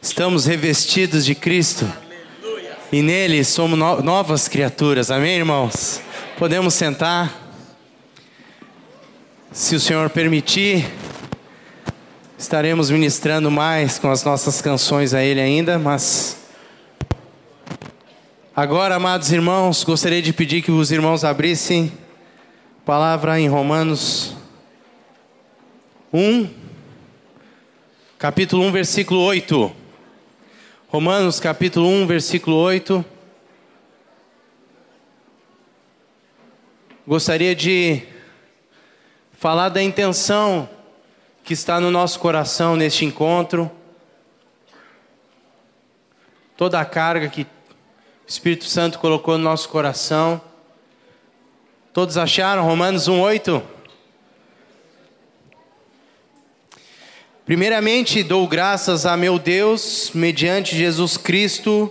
Estamos revestidos de Cristo. E nele somos no novas criaturas. Amém, irmãos? Podemos sentar. Se o Senhor permitir, estaremos ministrando mais com as nossas canções a Ele ainda, mas. Agora, amados irmãos, gostaria de pedir que os irmãos abrissem palavra em Romanos 1, capítulo 1, versículo 8. Romanos, capítulo 1, versículo 8. Gostaria de falar da intenção que está no nosso coração neste encontro. Toda a carga que o Espírito Santo colocou no nosso coração. Todos acharam Romanos 1:8? Primeiramente, dou graças a meu Deus, mediante Jesus Cristo,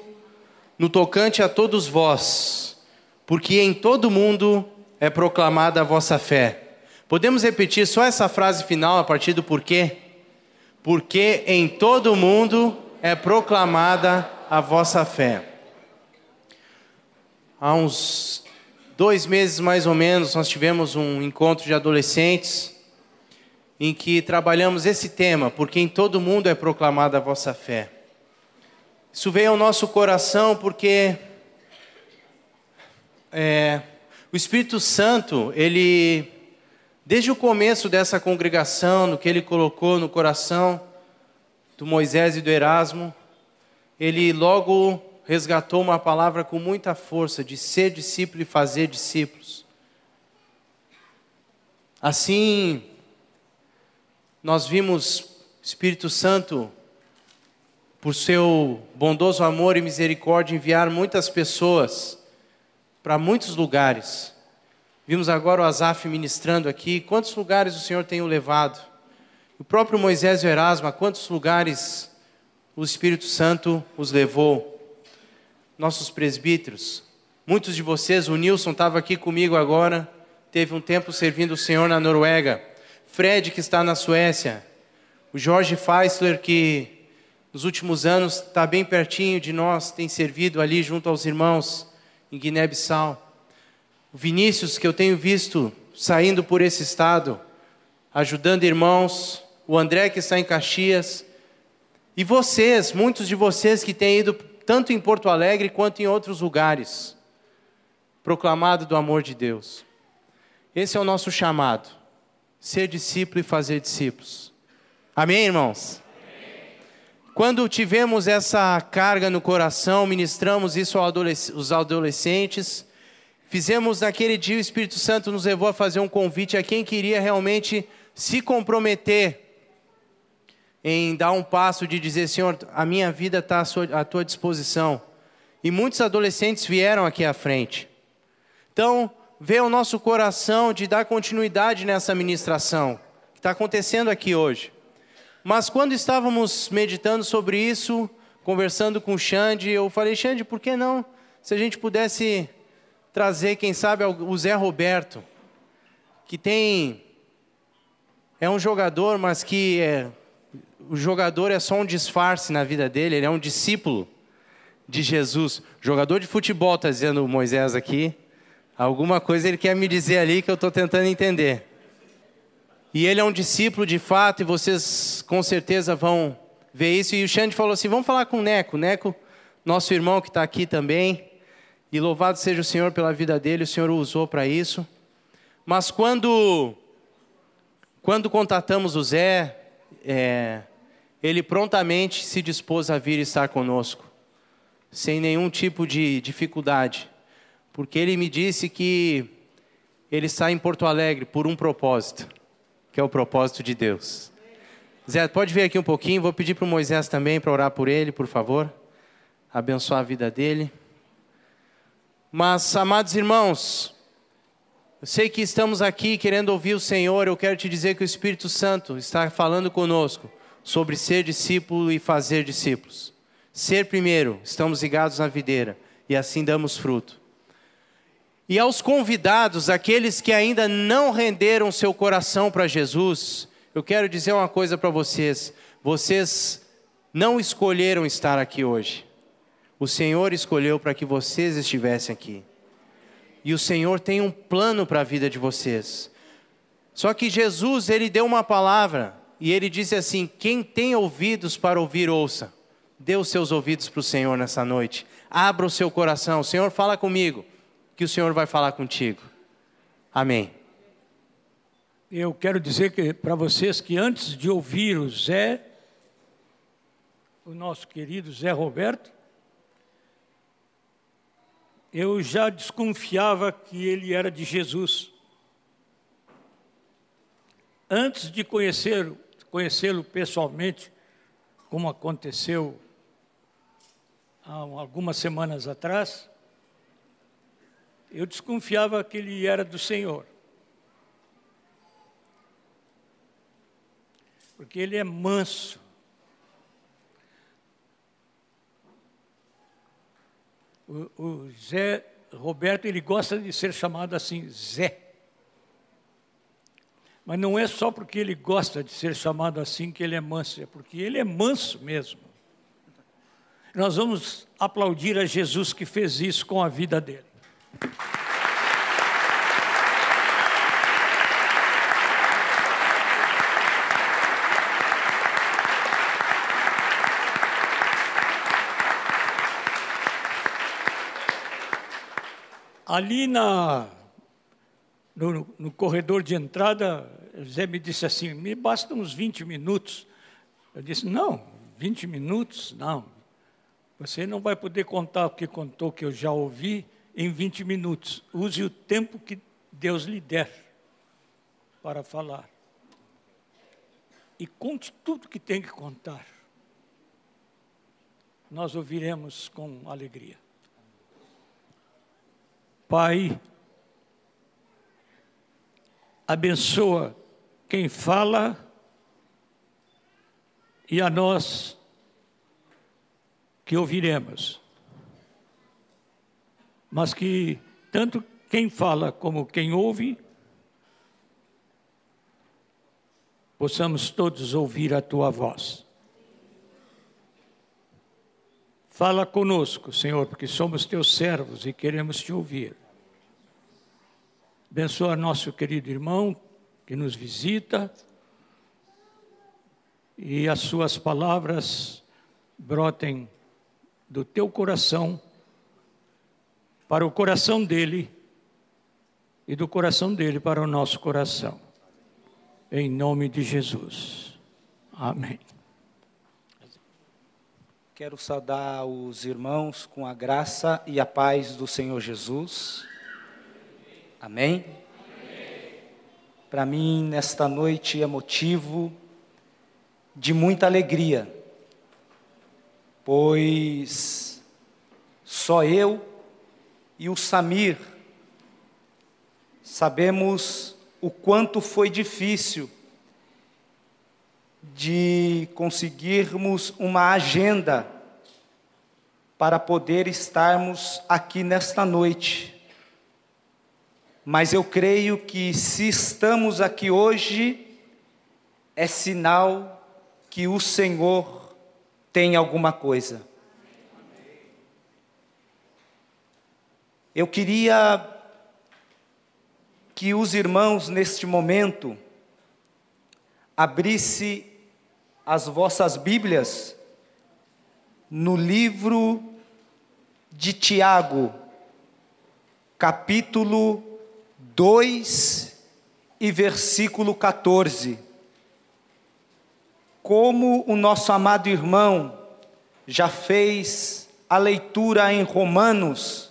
no tocante a todos vós, porque em todo mundo é proclamada a vossa fé. Podemos repetir só essa frase final a partir do porquê? Porque em todo mundo é proclamada a vossa fé. Há uns dois meses mais ou menos, nós tivemos um encontro de adolescentes em que trabalhamos esse tema, porque em todo mundo é proclamada a vossa fé. Isso veio ao nosso coração porque é, o Espírito Santo, ele, desde o começo dessa congregação, no que ele colocou no coração do Moisés e do Erasmo, ele logo resgatou uma palavra com muita força de ser discípulo e fazer discípulos. Assim, nós vimos Espírito Santo, por seu bondoso amor e misericórdia, enviar muitas pessoas para muitos lugares. Vimos agora o Azaf ministrando aqui. Quantos lugares o Senhor tem o levado? O próprio Moisés e Erasmo, a quantos lugares o Espírito Santo os levou? nossos presbíteros. Muitos de vocês, o Nilson estava aqui comigo agora, teve um tempo servindo o Senhor na Noruega. Fred, que está na Suécia. O Jorge Feisler, que nos últimos anos está bem pertinho de nós, tem servido ali junto aos irmãos em Guiné-Bissau. O Vinícius, que eu tenho visto saindo por esse estado, ajudando irmãos. O André, que está em Caxias. E vocês, muitos de vocês que têm ido tanto em Porto Alegre quanto em outros lugares, proclamado do amor de Deus. Esse é o nosso chamado: ser discípulo e fazer discípulos. Amém, irmãos? Quando tivemos essa carga no coração, ministramos isso aos adolescentes, fizemos naquele dia, o Espírito Santo nos levou a fazer um convite a quem queria realmente se comprometer em dar um passo de dizer, Senhor, a minha vida está à tua disposição. E muitos adolescentes vieram aqui à frente. Então, veio o nosso coração de dar continuidade nessa ministração que está acontecendo aqui hoje. Mas quando estávamos meditando sobre isso, conversando com o Xande, eu falei, Xande, por que não? Se a gente pudesse trazer, quem sabe, o Zé Roberto, que tem. É um jogador, mas que é, o jogador é só um disfarce na vida dele, ele é um discípulo de Jesus. Jogador de futebol, está dizendo Moisés aqui. Alguma coisa ele quer me dizer ali que eu estou tentando entender. E ele é um discípulo de fato, e vocês com certeza vão ver isso. E o Xande falou assim: vamos falar com o Neco. Neco, nosso irmão que está aqui também. E louvado seja o Senhor pela vida dele, o Senhor o usou para isso. Mas quando, quando contatamos o Zé, é, ele prontamente se dispôs a vir estar conosco, sem nenhum tipo de dificuldade, porque ele me disse que ele está em Porto Alegre por um propósito, que é o propósito de Deus. Zé, pode vir aqui um pouquinho, vou pedir para o Moisés também para orar por ele, por favor, abençoar a vida dele. Mas, amados irmãos, eu sei que estamos aqui querendo ouvir o Senhor, eu quero te dizer que o Espírito Santo está falando conosco sobre ser discípulo e fazer discípulos. Ser primeiro, estamos ligados na videira e assim damos fruto. E aos convidados, aqueles que ainda não renderam seu coração para Jesus, eu quero dizer uma coisa para vocês: vocês não escolheram estar aqui hoje. O Senhor escolheu para que vocês estivessem aqui. E o Senhor tem um plano para a vida de vocês. Só que Jesus, ele deu uma palavra e ele disse assim: Quem tem ouvidos para ouvir, ouça. Dê os seus ouvidos para o Senhor nessa noite. Abra o seu coração. O Senhor fala comigo, que o Senhor vai falar contigo. Amém. Eu quero dizer que para vocês que antes de ouvir o Zé, o nosso querido Zé Roberto, eu já desconfiava que ele era de Jesus. Antes de conhecê-lo pessoalmente, como aconteceu há algumas semanas atrás, eu desconfiava que ele era do Senhor. Porque ele é manso. O, o Zé Roberto, ele gosta de ser chamado assim, Zé. Mas não é só porque ele gosta de ser chamado assim que ele é manso, é porque ele é manso mesmo. Nós vamos aplaudir a Jesus que fez isso com a vida dele. Ali na, no, no corredor de entrada, Zé me disse assim: me bastam uns 20 minutos. Eu disse: não, 20 minutos? Não. Você não vai poder contar o que contou, que eu já ouvi, em 20 minutos. Use o tempo que Deus lhe der para falar. E conte tudo que tem que contar. Nós ouviremos com alegria. Pai, abençoa quem fala e a nós que ouviremos. Mas que tanto quem fala como quem ouve, possamos todos ouvir a tua voz. Fala conosco, Senhor, porque somos teus servos e queremos te ouvir. Abençoa nosso querido irmão que nos visita e as suas palavras brotem do teu coração para o coração dele e do coração dele para o nosso coração. Em nome de Jesus. Amém. Quero saudar os irmãos com a graça e a paz do Senhor Jesus. Amém. Para mim, nesta noite, é motivo de muita alegria, pois só eu e o Samir sabemos o quanto foi difícil de conseguirmos uma agenda para poder estarmos aqui nesta noite. Mas eu creio que se estamos aqui hoje, é sinal que o Senhor tem alguma coisa. Eu queria que os irmãos neste momento abrisse as vossas Bíblias no livro de Tiago, capítulo 2 e versículo 14. Como o nosso amado irmão já fez a leitura em Romanos,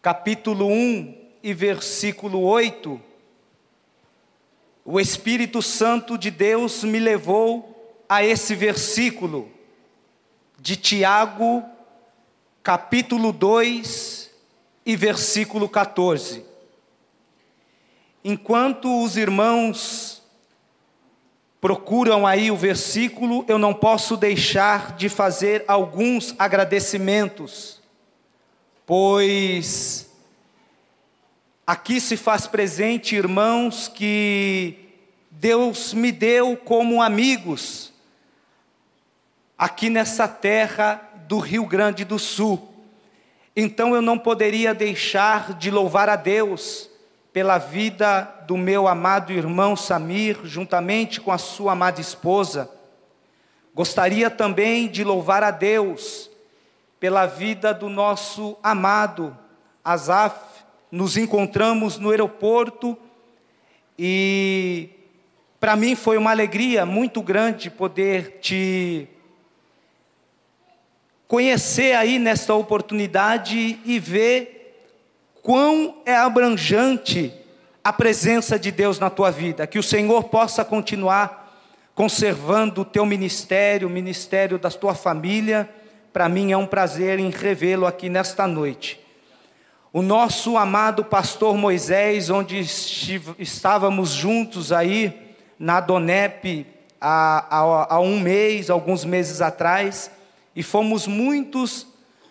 capítulo 1 e versículo 8, o Espírito Santo de Deus me levou a esse versículo de Tiago, capítulo 2 e versículo 14. Enquanto os irmãos procuram aí o versículo, eu não posso deixar de fazer alguns agradecimentos, pois aqui se faz presente irmãos que Deus me deu como amigos, aqui nessa terra do Rio Grande do Sul. Então eu não poderia deixar de louvar a Deus pela vida do meu amado irmão Samir, juntamente com a sua amada esposa. Gostaria também de louvar a Deus pela vida do nosso amado Azaf. Nos encontramos no aeroporto e para mim foi uma alegria muito grande poder te conhecer aí nesta oportunidade e ver quão é abrangente a presença de Deus na tua vida. Que o Senhor possa continuar conservando o teu ministério, o ministério da tua família. Para mim é um prazer em revê-lo aqui nesta noite. O nosso amado pastor Moisés, onde estávamos juntos aí, na Donep há, há, há um mês, alguns meses atrás, e fomos muitos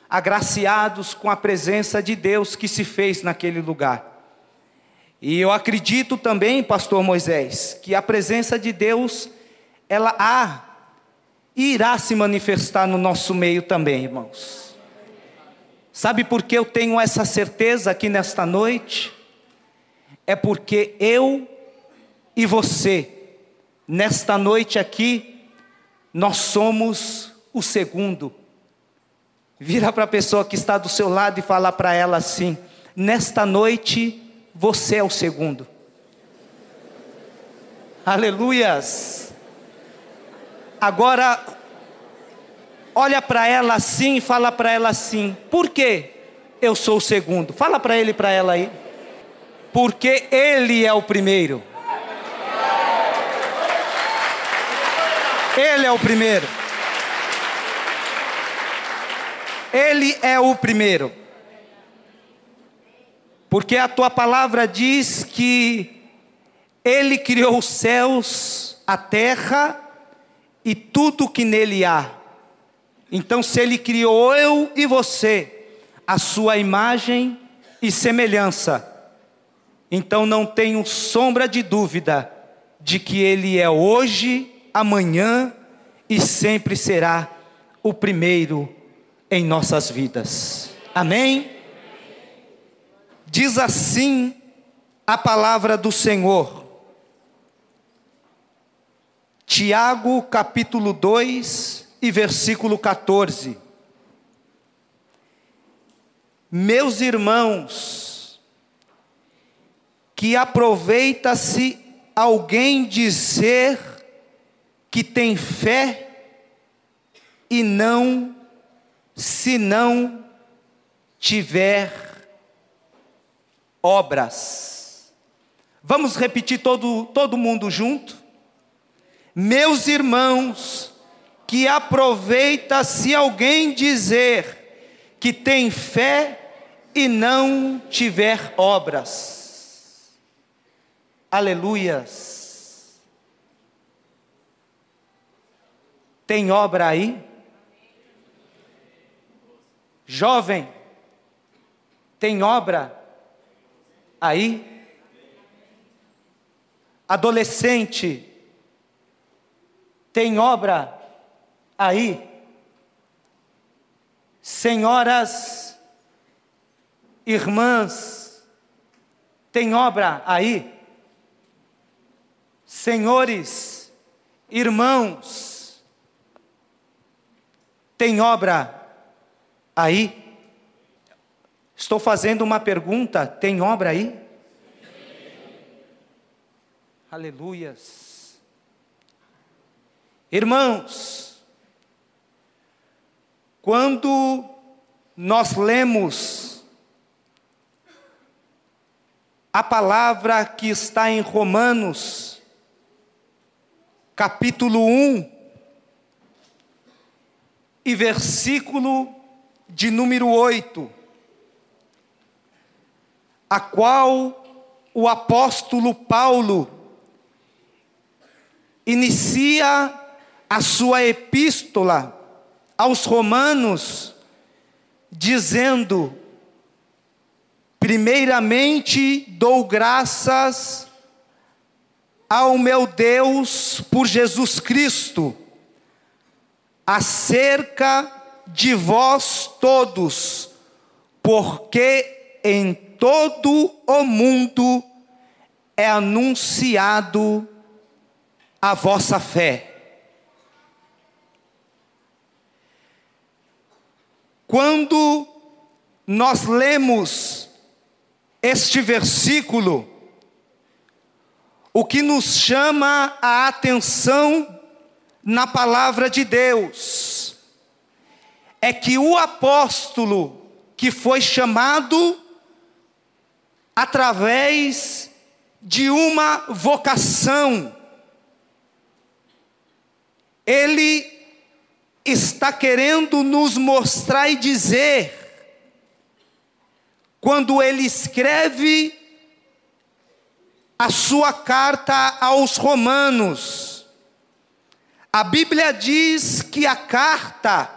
agraciados com a presença de Deus que se fez naquele lugar. E eu acredito também, pastor Moisés, que a presença de Deus, ela há, irá se manifestar no nosso meio também, irmãos. Sabe por que eu tenho essa certeza aqui nesta noite? É porque eu e você Nesta noite aqui, nós somos o segundo. Vira para a pessoa que está do seu lado e fala para ela assim: Nesta noite, você é o segundo. Aleluias. Agora, olha para ela assim e fala para ela assim: Por que eu sou o segundo? Fala para ele e para ela aí. Porque ele é o primeiro. Ele é o primeiro. Ele é o primeiro. Porque a tua palavra diz que Ele criou os céus, a terra e tudo que nele há. Então, se Ele criou eu e você, a sua imagem e semelhança, então não tenho sombra de dúvida de que Ele é hoje amanhã e sempre será o primeiro em nossas vidas. Amém? Diz assim a palavra do Senhor. Tiago capítulo 2 e versículo 14. Meus irmãos, que aproveita-se alguém dizer que tem fé e não, se não tiver obras. Vamos repetir todo, todo mundo junto? Meus irmãos, que aproveita se alguém dizer que tem fé e não tiver obras. Aleluias. Tem obra aí? Jovem, tem obra aí? Adolescente, tem obra aí? Senhoras, irmãs, tem obra aí? Senhores, irmãos, tem obra aí? Estou fazendo uma pergunta: tem obra aí? Aleluias. Irmãos, quando nós lemos a palavra que está em Romanos, capítulo 1, e versículo de número 8, a qual o apóstolo Paulo inicia a sua epístola aos Romanos, dizendo: Primeiramente dou graças ao meu Deus por Jesus Cristo acerca de vós todos, porque em todo o mundo é anunciado a vossa fé. Quando nós lemos este versículo, o que nos chama a atenção na palavra de Deus é que o apóstolo que foi chamado através de uma vocação, ele está querendo nos mostrar e dizer, quando ele escreve a sua carta aos Romanos, a Bíblia diz que a carta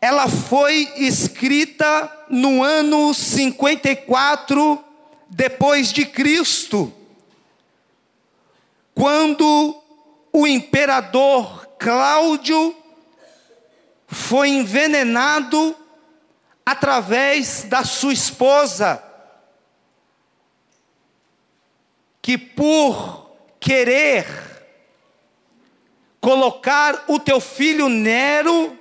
ela foi escrita no ano 54 depois de Cristo, quando o imperador Cláudio foi envenenado através da sua esposa, que por querer colocar o teu filho Nero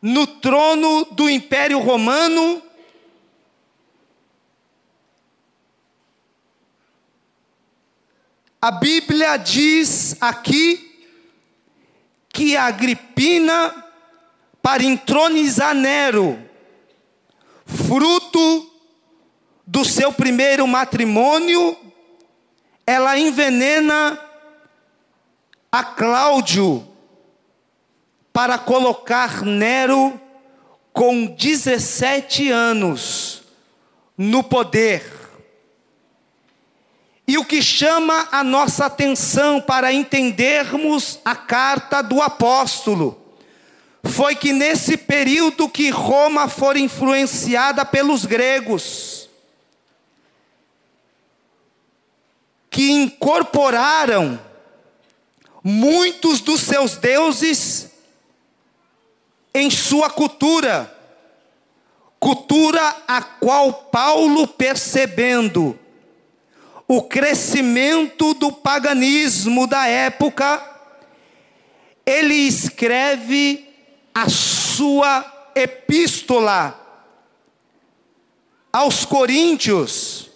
no trono do Império Romano, a Bíblia diz aqui que Agripina, para entronizar Nero, fruto do seu primeiro matrimônio, ela envenena a Cláudio para colocar Nero com 17 anos no poder. E o que chama a nossa atenção para entendermos a carta do apóstolo foi que nesse período que Roma foi influenciada pelos gregos, que incorporaram muitos dos seus deuses em sua cultura, cultura a qual Paulo, percebendo o crescimento do paganismo da época, ele escreve a sua epístola aos Coríntios,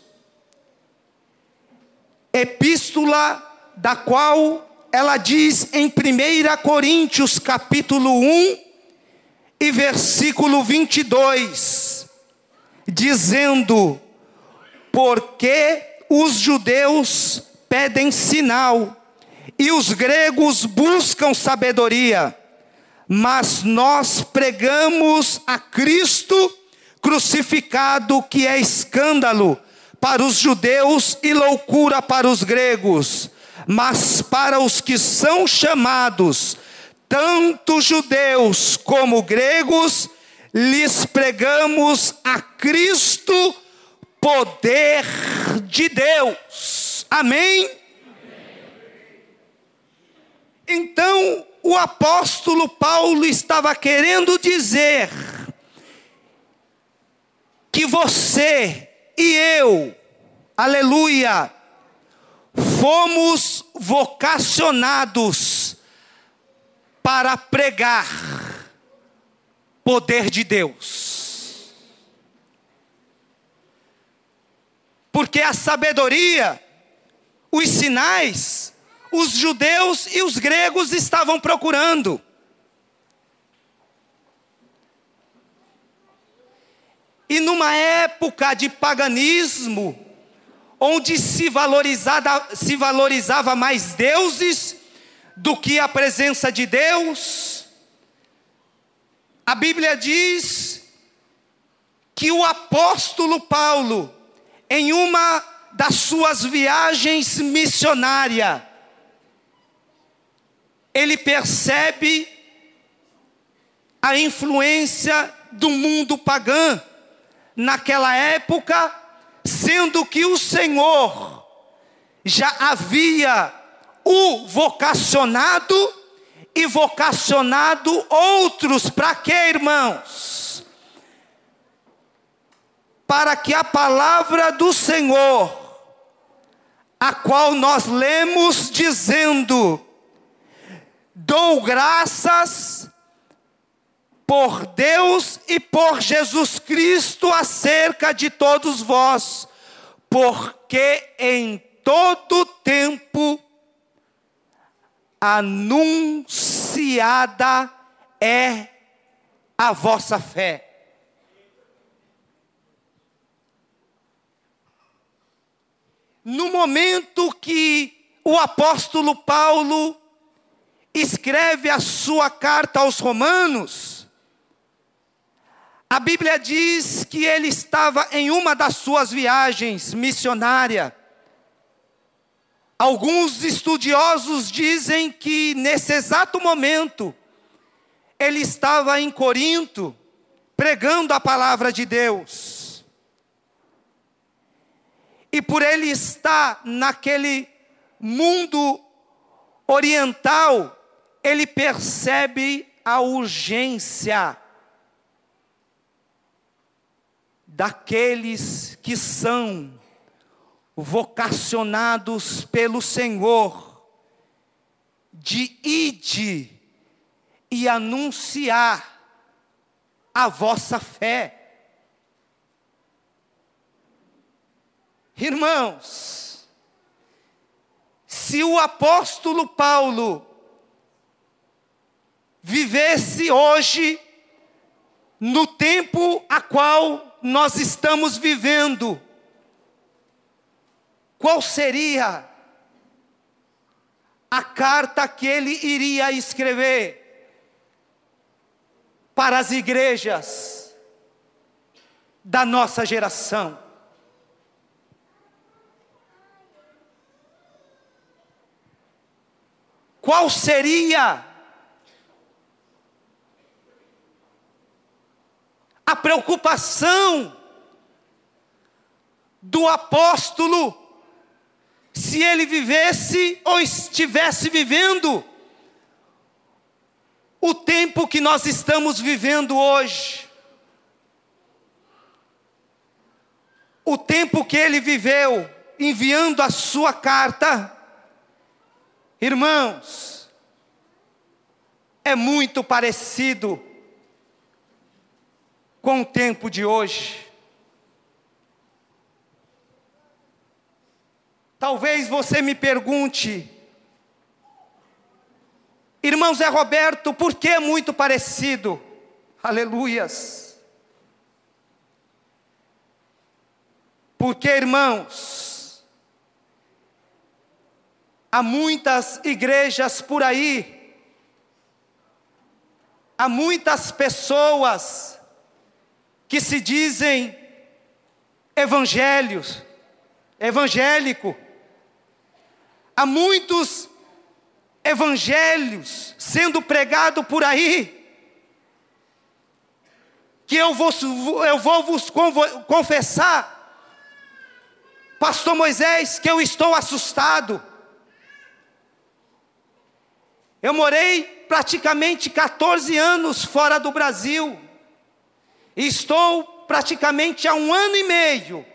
epístola da qual ela diz em 1 Coríntios capítulo 1 e versículo 22, dizendo: Porque os judeus pedem sinal e os gregos buscam sabedoria, mas nós pregamos a Cristo crucificado, que é escândalo para os judeus e loucura para os gregos, mas para os que são chamados, tanto judeus como gregos, lhes pregamos a Cristo, poder de Deus. Amém? Então, o apóstolo Paulo estava querendo dizer que você e eu, aleluia, fomos vocacionados para pregar poder de Deus. Porque a sabedoria, os sinais, os judeus e os gregos estavam procurando. E numa época de paganismo, onde se se valorizava mais deuses do que a presença de Deus, a Bíblia diz que o apóstolo Paulo, em uma das suas viagens missionárias, ele percebe a influência do mundo pagão naquela época, sendo que o Senhor já havia o vocacionado e vocacionado outros. Para quê, irmãos? Para que a palavra do Senhor, a qual nós lemos dizendo: dou graças por Deus e por Jesus Cristo acerca de todos vós, porque em todo tempo anunciada é a vossa fé. No momento que o apóstolo Paulo escreve a sua carta aos Romanos, a Bíblia diz que ele estava em uma das suas viagens missionária. Alguns estudiosos dizem que nesse exato momento ele estava em Corinto pregando a palavra de Deus. E por ele estar naquele mundo oriental, ele percebe a urgência daqueles que são vocacionados pelo Senhor de ide e anunciar a vossa fé. Irmãos, se o apóstolo Paulo vivesse hoje no tempo a qual nós estamos vivendo, qual seria a carta que ele iria escrever para as igrejas da nossa geração? Qual seria a preocupação do apóstolo se ele vivesse ou estivesse vivendo o tempo que nós estamos vivendo hoje. O tempo que ele viveu enviando a sua carta, irmãos, é muito parecido com o tempo de hoje. Talvez você me pergunte, irmão Zé Roberto, por que é muito parecido? Aleluias. Porque, irmãos, há muitas igrejas por aí, há muitas pessoas que se dizem evangélios, evangélico. Há muitos evangelhos sendo pregado por aí, que eu vou, eu vou vos confessar, Pastor Moisés, que eu estou assustado. Eu morei praticamente 14 anos fora do Brasil. Estou praticamente há um ano e meio.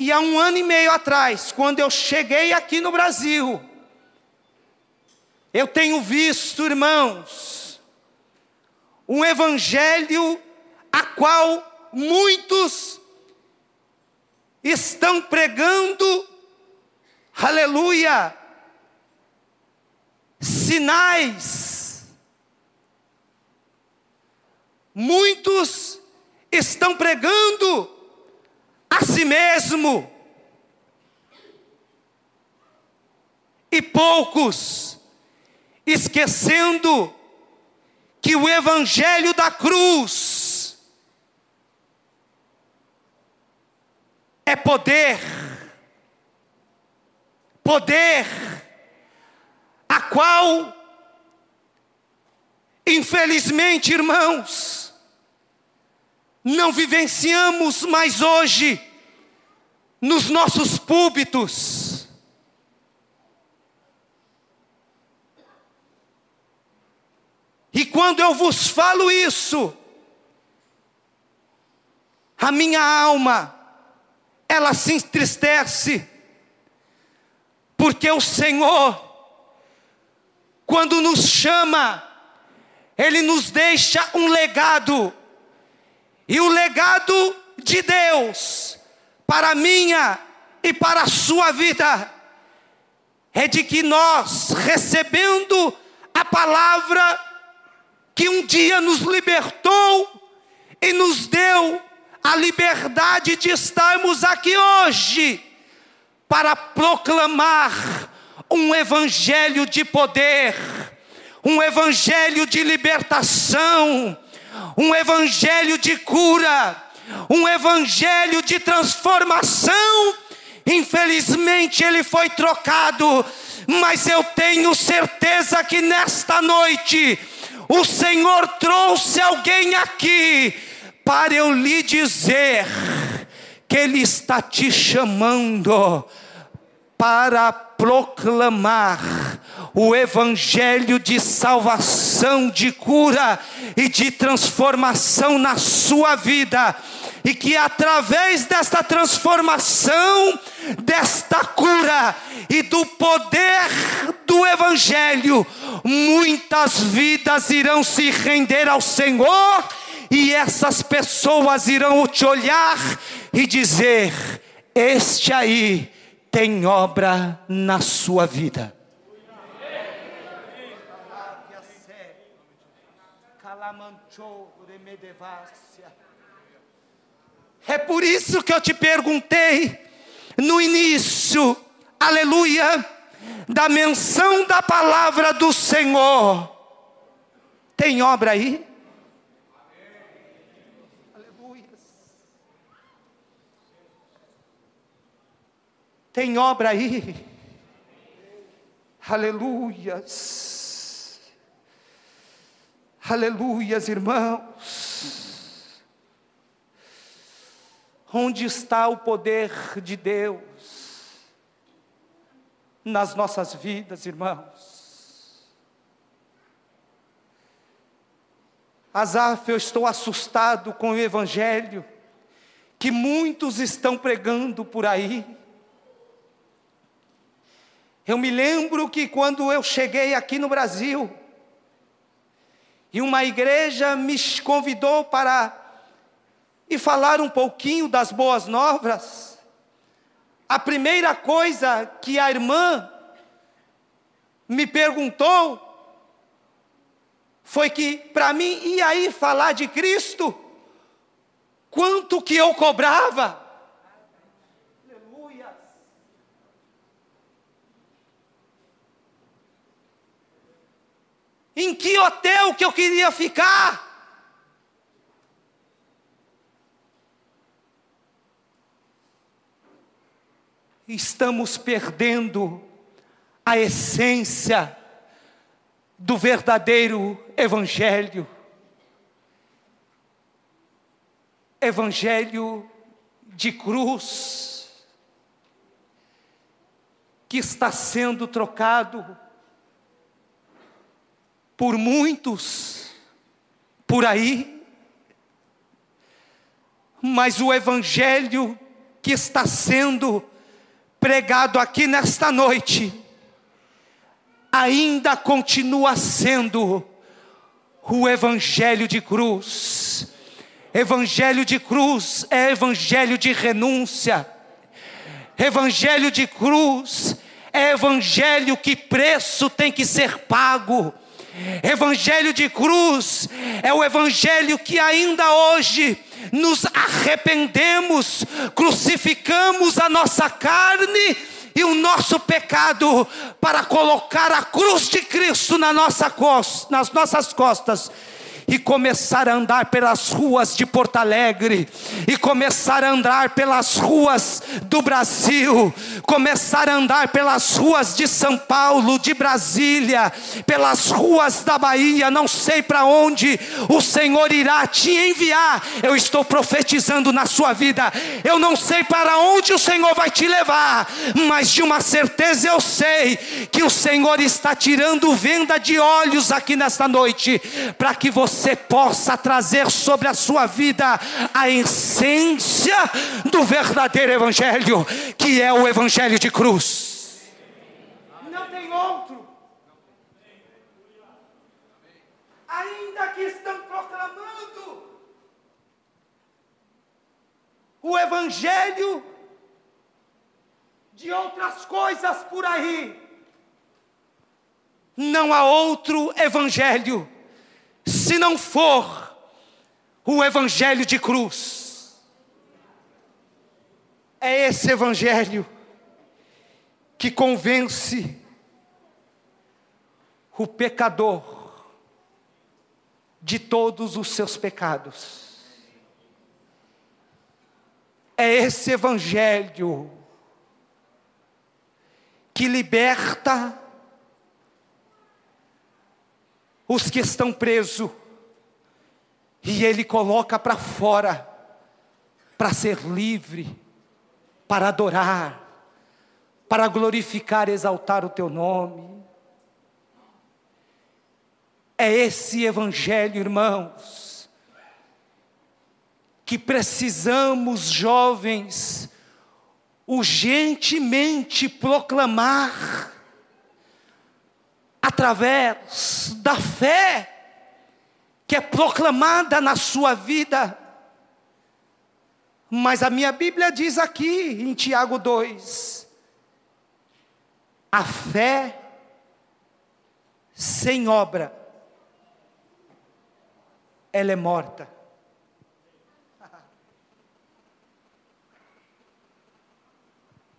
E há um ano e meio atrás, quando eu cheguei aqui no Brasil, eu tenho visto, irmãos, um evangelho a qual muitos estão pregando, aleluia, sinais. Muitos estão pregando a si mesmo, e poucos esquecendo que o Evangelho da cruz é poder, poder, a qual, infelizmente, irmãos, não vivenciamos mais hoje nos nossos púlpitos. E quando eu vos falo isso, a minha alma, ela se entristece, porque o Senhor, quando nos chama, Ele nos deixa um legado, e o legado de Deus, para a minha e para a sua vida, é de que nós, recebendo a palavra que um dia nos libertou e nos deu a liberdade de estarmos aqui hoje para proclamar um evangelho de poder, um evangelho de libertação, um evangelho de cura, um evangelho de transformação. Infelizmente ele foi trocado, mas eu tenho certeza que nesta noite o Senhor trouxe alguém aqui para eu lhe dizer que Ele está te chamando para proclamar o Evangelho de salvação, de cura e de transformação na sua vida. E que através desta transformação, desta cura e do poder do Evangelho, muitas vidas irão se render ao Senhor, e essas pessoas irão te olhar e dizer: Este aí tem obra na sua vida. É por isso que eu te perguntei no início, aleluia, da menção da palavra do Senhor. Tem obra aí? Tem obra aí? Aleluias. Aleluias, irmãos. Onde está o poder de Deus nas nossas vidas, irmãos? Azaf, eu estou assustado com o Evangelho que muitos estão pregando por aí. Eu me lembro que quando eu cheguei aqui no Brasil, e uma igreja me convidou para e falar um pouquinho das boas novas, a primeira coisa que a irmã me perguntou foi que para mim ir aí falar de Cristo, quanto que eu cobrava? Aleluia. Em que hotel que eu queria ficar? estamos perdendo a essência do verdadeiro Evangelho. Evangelho de cruz, que está sendo trocado por muitos por aí, mas o Evangelho que está sendo pregado aqui nesta noite, ainda continua sendo o Evangelho de cruz. Evangelho de cruz é evangelho de renúncia. Evangelho de cruz é evangelho que preço tem que ser pago. Evangelho de cruz é o evangelho que ainda hoje nos arrependemos, crucificamos a nossa carne e o nosso pecado para colocar a cruz de Cristo na nossa costa, nas nossas costas e começar a andar pelas ruas de Porto Alegre, e começar a andar pelas ruas do Brasil, começar a andar pelas ruas de São Paulo, de Brasília, pelas ruas da Bahia, não sei para onde o Senhor irá te enviar. Eu estou profetizando na sua vida. Eu não sei para onde o Senhor vai te levar, mas de uma certeza eu sei que o Senhor está tirando venda de olhos aqui nesta noite, para que você possa trazer sobre a sua vida a essência do verdadeiro Evangelho, que é o Evangelho de cruz. Não tem outro. Ainda que estão proclamando o Evangelho de outras coisas por aí, não há outro Evangelho se não for o Evangelho de cruz. É esse Evangelho que convence o pecador de todos os seus pecados. É esse Evangelho que liberta os que estão presos, e Ele coloca para fora, para ser livre, para adorar, para glorificar, exaltar o Teu nome. É esse Evangelho, irmãos, que precisamos, jovens, urgentemente proclamar, através da fé que é proclamada na sua vida. Mas a minha Bíblia diz aqui em Tiago 2: a fé sem obra, ela é morta.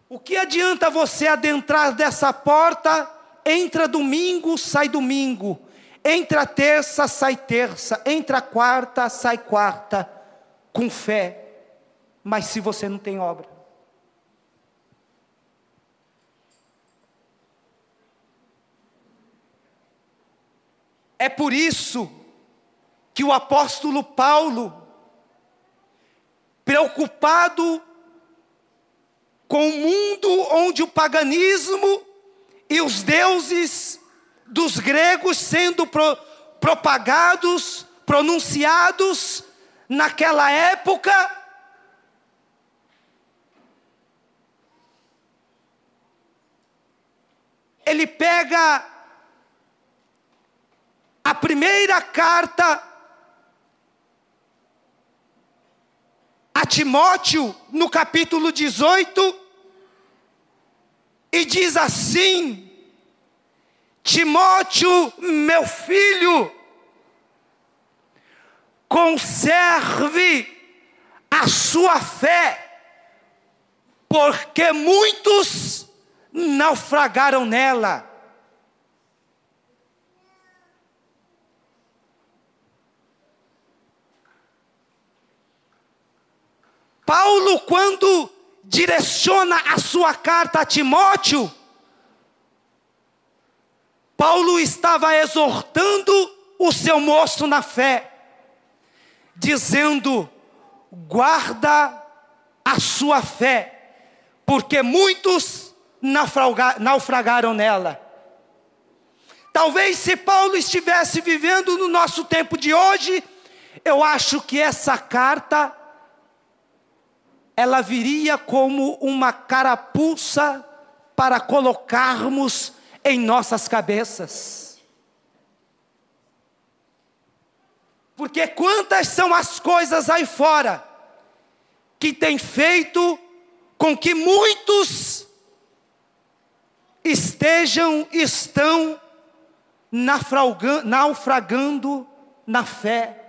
O que adianta você adentrar dessa porta entra domingo, sai domingo. Entra terça, sai terça. Entra quarta, sai quarta. Com fé. Mas se você não tem obra. É por isso que o apóstolo Paulo, preocupado com o mundo onde o paganismo e os deuses dos gregos sendo pro, propagados, pronunciados naquela época. Ele pega a primeira carta a Timóteo, no capítulo 18, e diz assim: Timóteo, meu filho, conserve a sua fé, porque muitos naufragaram nela. Paulo, quando direciona a sua carta a Timóteo, Paulo estava exortando o seu moço na fé, dizendo: guarda a sua fé, porque muitos naufragaram nela. Talvez se Paulo estivesse vivendo no nosso tempo de hoje, eu acho que essa carta ela viria como uma carapuça para colocarmos em nossas cabeças. Porque quantas são as coisas aí fora que tem feito com que muitos estejam, estão naufragando na fé.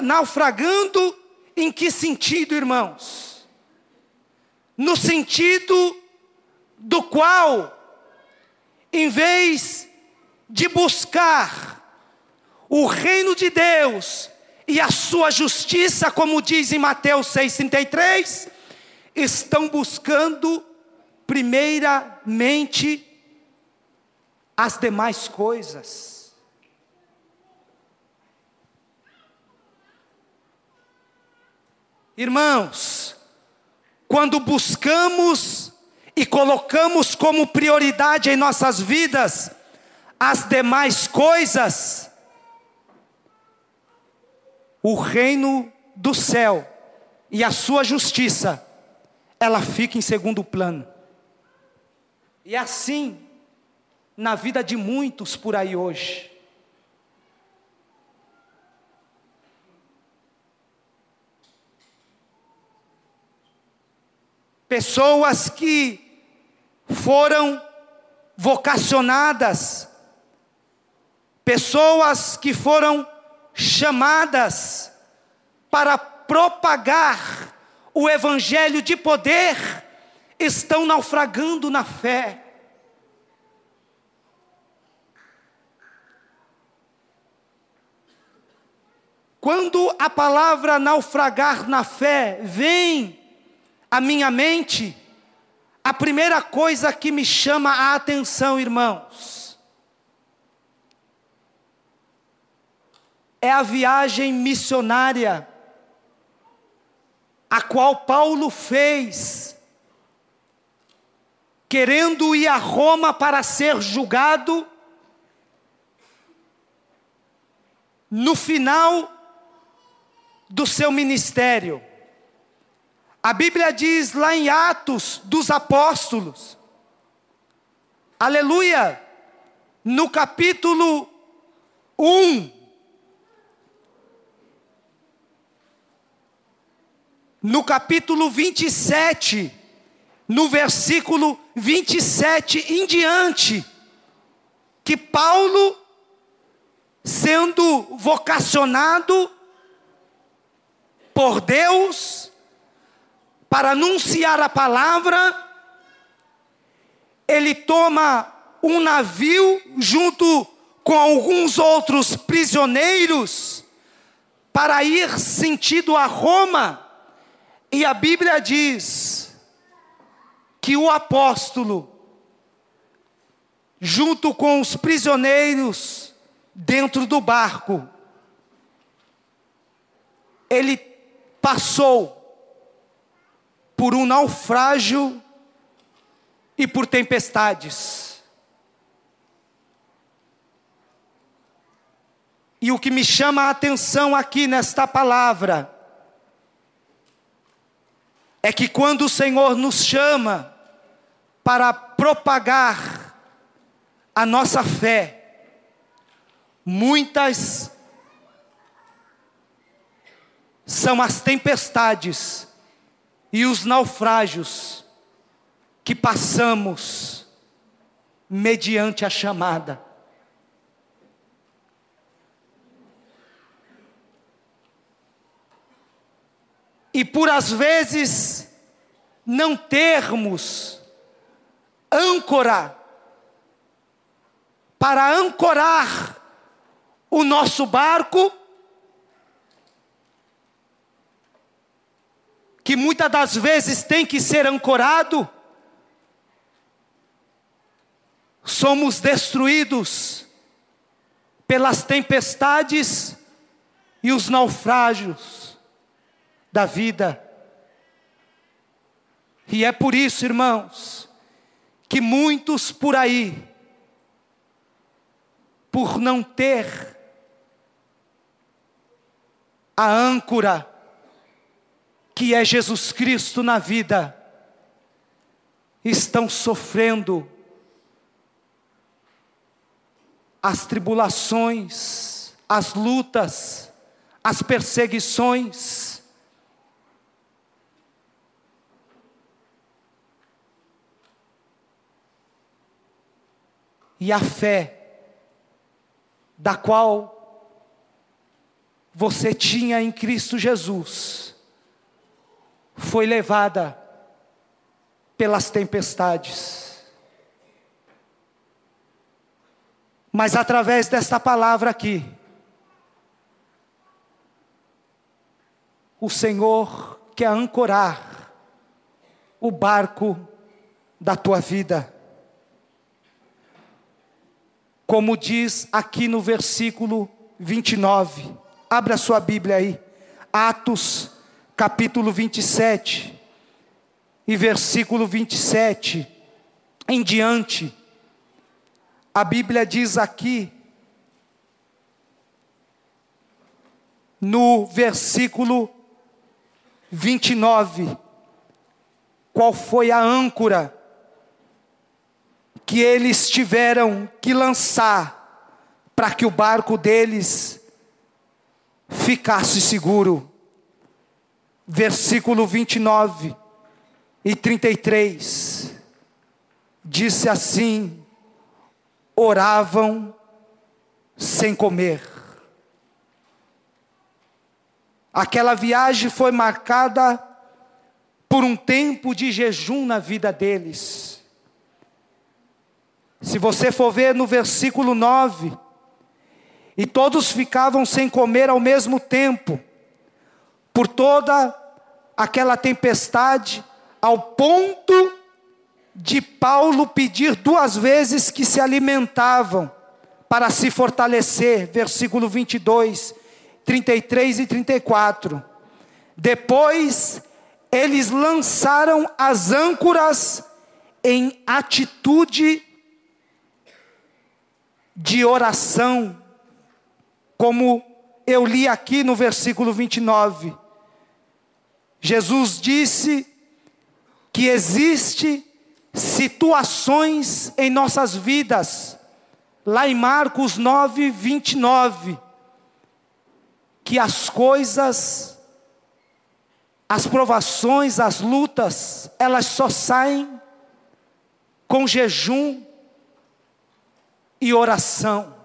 naufragando em que sentido, irmãos? No sentido do qual, em vez de buscar o reino de Deus e a sua justiça, como diz em Mateus 6,33, estão buscando primeiramente as demais coisas. Irmãos, quando buscamos e colocamos como prioridade em nossas vidas as demais coisas, o reino do céu e a sua justiça, ela fica em segundo plano. E é assim na vida de muitos por aí hoje. Pessoas que foram vocacionadas, pessoas que foram chamadas para propagar o evangelho de poder, estão naufragando na fé. Quando a palavra naufragar na fé vem à minha mente, a primeira coisa que me chama a atenção, irmãos, é a viagem missionária a qual Paulo fez, querendo ir a Roma para ser julgado, no final do seu ministério. A Bíblia diz lá em Atos dos Apóstolos, aleluia, no capítulo 1, no capítulo 27, no versículo 27 em diante, que Paulo, sendo vocacionado por Deus, para anunciar a palavra, ele toma um navio junto com alguns outros prisioneiros para ir sentido a Roma. E a Bíblia diz que o apóstolo, junto com os prisioneiros dentro do barco, ele passou por um naufrágio e por tempestades. E o que me chama a atenção aqui nesta palavra é que quando o Senhor nos chama para propagar a nossa fé, muitas são as tempestades e os naufrágios que passamos mediante a chamada. E por às vezes não termos âncora para ancorar o nosso barco, que muitas das vezes tem que ser ancorado, somos destruídos pelas tempestades e os naufrágios da vida. E é por isso, irmãos, que muitos por aí, por não ter a âncora, que é Jesus Cristo na vida, estão sofrendo as tribulações, as lutas, as perseguições. E a fé, da qual você tinha em Cristo Jesus, foi levada pelas tempestades. Mas através desta palavra aqui, o Senhor quer ancorar o barco da tua vida. Como diz aqui no versículo 29, abra sua Bíblia aí, Atos, capítulo 27, e versículo 27 em diante. A Bíblia diz aqui, no versículo 29, qual foi a âncora que eles tiveram que lançar para que o barco deles ficasse seguro. Versículo 29 e 33 disse assim: oravam sem comer. Aquela viagem foi marcada por um tempo de jejum na vida deles. Se você for ver no versículo 9, e todos ficavam sem comer ao mesmo tempo, por toda aquela tempestade, ao ponto de Paulo pedir duas vezes que se alimentavam para se fortalecer, versículo 22, 33 e 34. Depois eles lançaram as âncoras em atitude de oração, como eu li aqui no versículo 29. Jesus disse que existe situações em nossas vidas, lá em Marcos 9, 29, que as coisas as provações, as lutas, elas só saem com jejum e oração.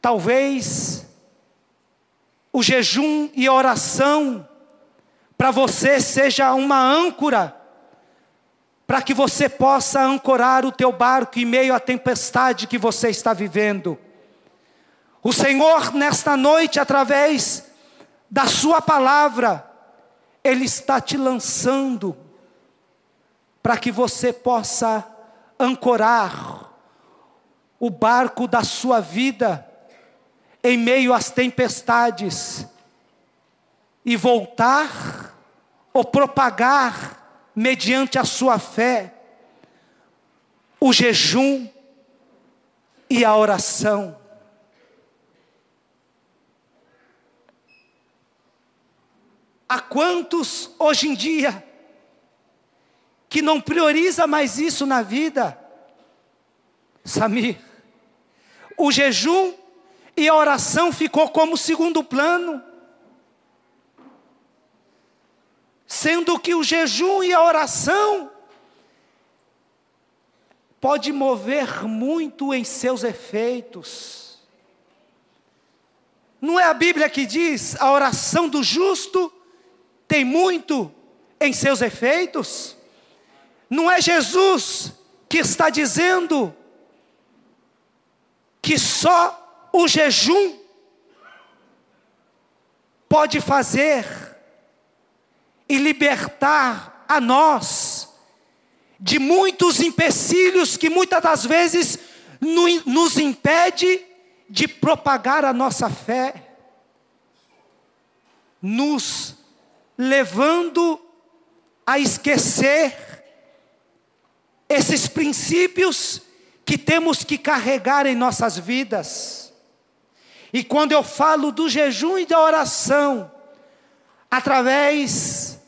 Talvez o jejum e a oração para você seja uma âncora para que você possa ancorar o teu barco em meio à tempestade que você está vivendo. O Senhor, nesta noite, através da Sua palavra, Ele está te lançando para que você possa ancorar o barco da sua vida em meio às tempestades e voltar ou propagar mediante a sua fé o jejum e a oração. Há quantos hoje em dia que não prioriza mais isso na vida? Samir, o jejum e a oração ficou como segundo plano. Sendo que o jejum e a oração pode mover muito em seus efeitos. Não é a Bíblia que diz a oração do justo tem muito em seus efeitos. Não é Jesus que está dizendo que só o jejum pode fazer e libertar a nós de muitos empecilhos que muitas das vezes nos impede de propagar a nossa fé, nos levando a esquecer esses princípios que temos que carregar em nossas vidas. E quando eu falo do jejum e da oração, através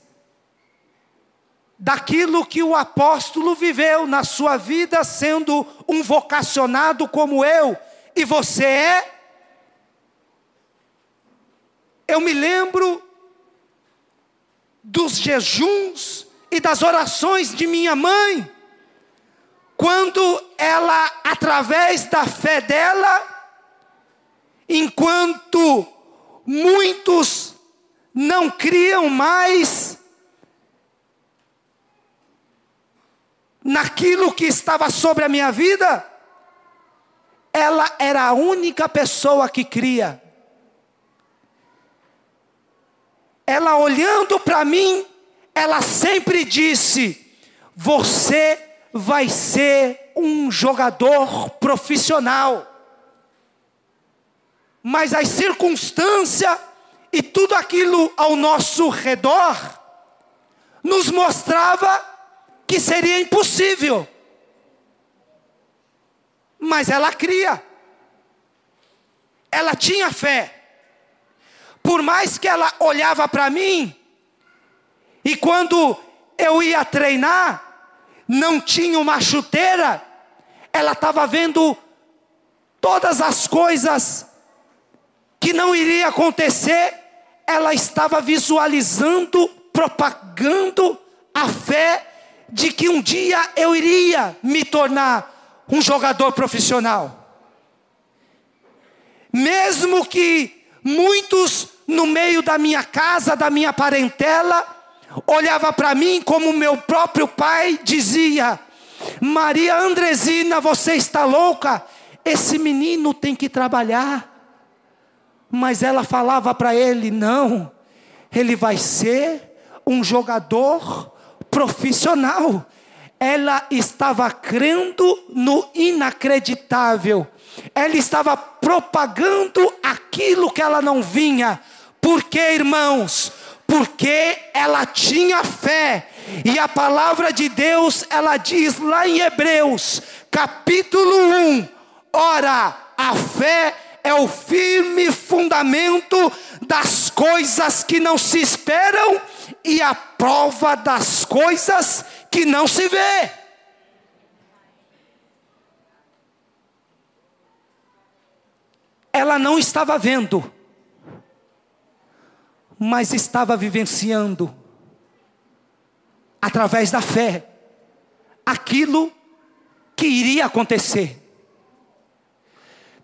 daquilo que o apóstolo viveu na sua vida, sendo um vocacionado como eu e você é, eu me lembro dos jejuns e das orações de minha mãe, quando ela, através da fé dela, enquanto muitos não criam mais naquilo que estava sobre a minha vida, ela era a única pessoa que cria. Ela olhando para mim, ela sempre disse: Você vai ser um jogador profissional. Mas as circunstâncias e tudo aquilo ao nosso redor nos mostrava que seria impossível. Mas ela cria. Ela tinha fé. Por mais que ela olhava para mim, e quando eu ia treinar, não tinha uma chuteira, ela estava vendo todas as coisas que não iria acontecer, ela estava visualizando, propagando a fé de que um dia eu iria me tornar um jogador profissional. Mesmo que muitos no meio da minha casa, da minha parentela, olhava para mim como meu próprio pai dizia: Maria Andresina, você está louca? Esse menino tem que trabalhar. Mas ela falava para ele: não, ele vai ser um jogador profissional. Ela estava crendo no inacreditável. Ela estava propagando aquilo que ela não vinha. Por quê, irmãos? Porque ela tinha fé. E a palavra de Deus, ela diz lá em Hebreus, capítulo 1: Ora, a fé é o firme fundamento das coisas que não se esperam e a prova das coisas que não se vê. Ela não estava vendo, mas estava vivenciando, através da fé, aquilo que iria acontecer.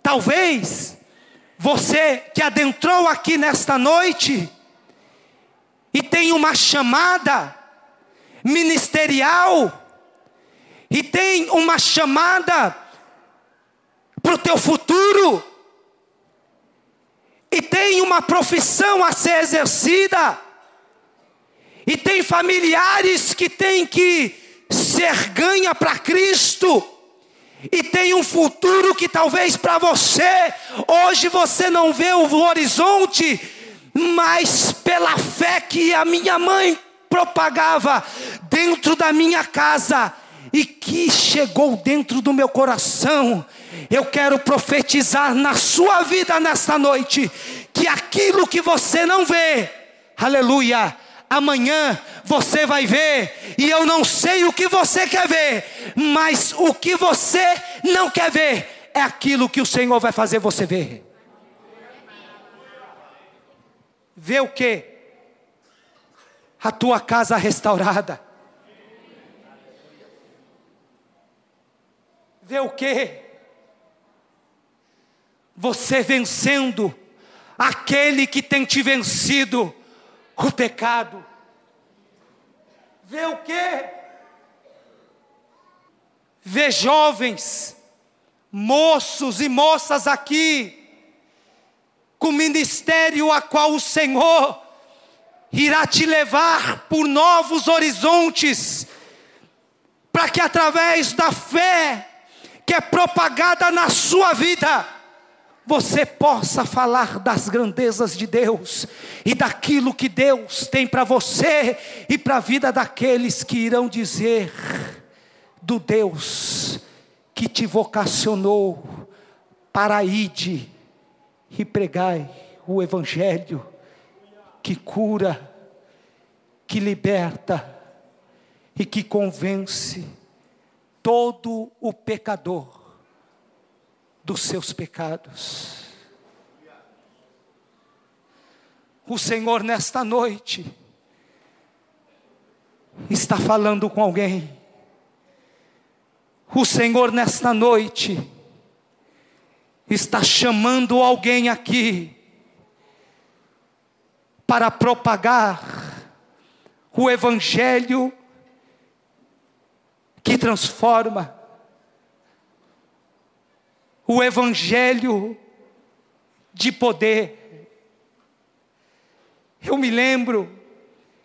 Talvez você que adentrou aqui nesta noite, e tem uma chamada ministerial, e tem uma chamada para o teu futuro, e tem uma profissão a ser exercida, e tem familiares que têm que ser ganha para Cristo, e tem um futuro que talvez para você, hoje você não vê o horizonte, mas pela fé que a minha mãe propagava dentro da minha casa e que chegou dentro do meu coração, eu quero profetizar na sua vida nesta noite que aquilo que você não vê, aleluia, amanhã você vai ver, e eu não sei o que você quer ver, mas o que você não quer ver é aquilo que o Senhor vai fazer você ver. Vê o que? A tua casa restaurada. Vê o que? Você vencendo aquele que tem te vencido, o pecado. Vê o que? Vê jovens, moços e moças aqui, com ministério a qual o Senhor irá te levar por novos horizontes, para que através da fé que é propagada na sua vida, você possa falar das grandezas de Deus e daquilo que Deus tem para você e para a vida daqueles que irão dizer do Deus que te vocacionou para ide e pregai o Evangelho que cura, que liberta e que convence todo o pecador dos seus pecados. O Senhor, nesta noite, está falando com alguém. O Senhor, nesta noite, está chamando alguém aqui para propagar o Evangelho que transforma. O Evangelho de poder. Eu me lembro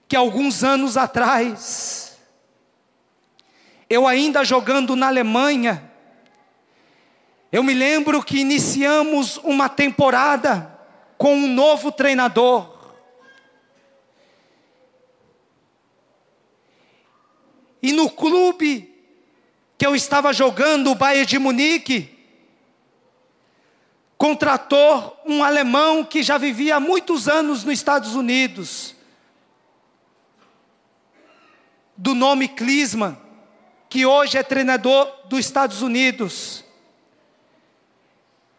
que alguns anos atrás, eu ainda jogando na Alemanha, eu me lembro que iniciamos uma temporada com um novo treinador. E no clube que eu estava jogando, o Bayern de Munique, contratou um alemão que já vivia há muitos anos nos Estados Unidos, do nome Klisman, que hoje é treinador dos Estados Unidos.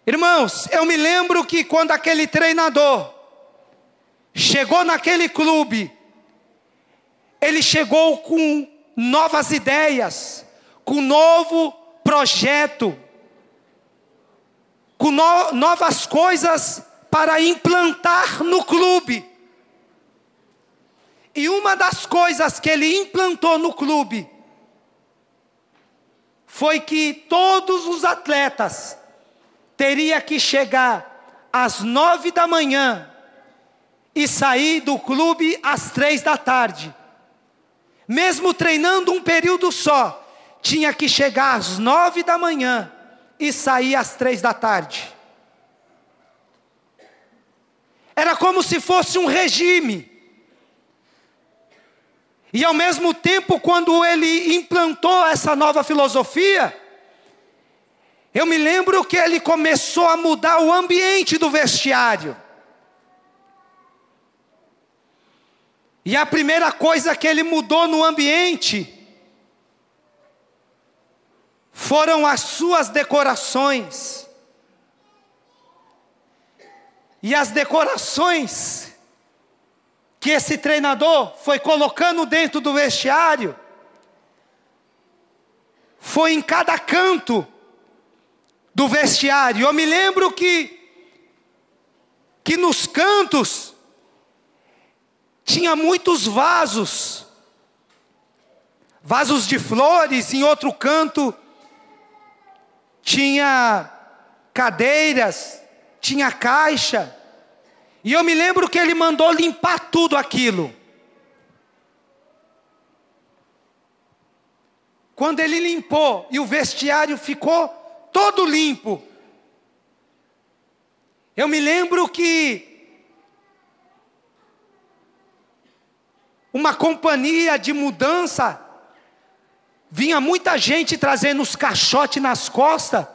Irmãos, eu me lembro que quando aquele treinador chegou naquele clube, ele chegou com novas ideias, com novo projeto, com no, novas coisas para implantar no clube. E uma das coisas que ele implantou no clube foi que todos os atletas teria que chegar às nove da manhã e sair do clube às três da tarde. Mesmo treinando um período só, tinha que chegar às nove da manhã e sair às três da tarde. Era como se fosse um regime. E ao mesmo tempo, quando ele implantou essa nova filosofia, eu me lembro que ele começou a mudar o ambiente do vestiário. E a primeira coisa que ele mudou no ambiente foram as suas decorações. E as decorações que esse treinador foi colocando dentro do vestiário foi em cada canto do vestiário. Eu me lembro que que nos cantos tinha muitos vasos, vasos de flores, em outro canto tinha cadeiras, tinha caixa. E eu me lembro que ele mandou limpar tudo aquilo. Quando ele limpou e o vestiário ficou todo limpo, eu me lembro que uma companhia de mudança Vinha muita gente trazendo os caixotes nas costas,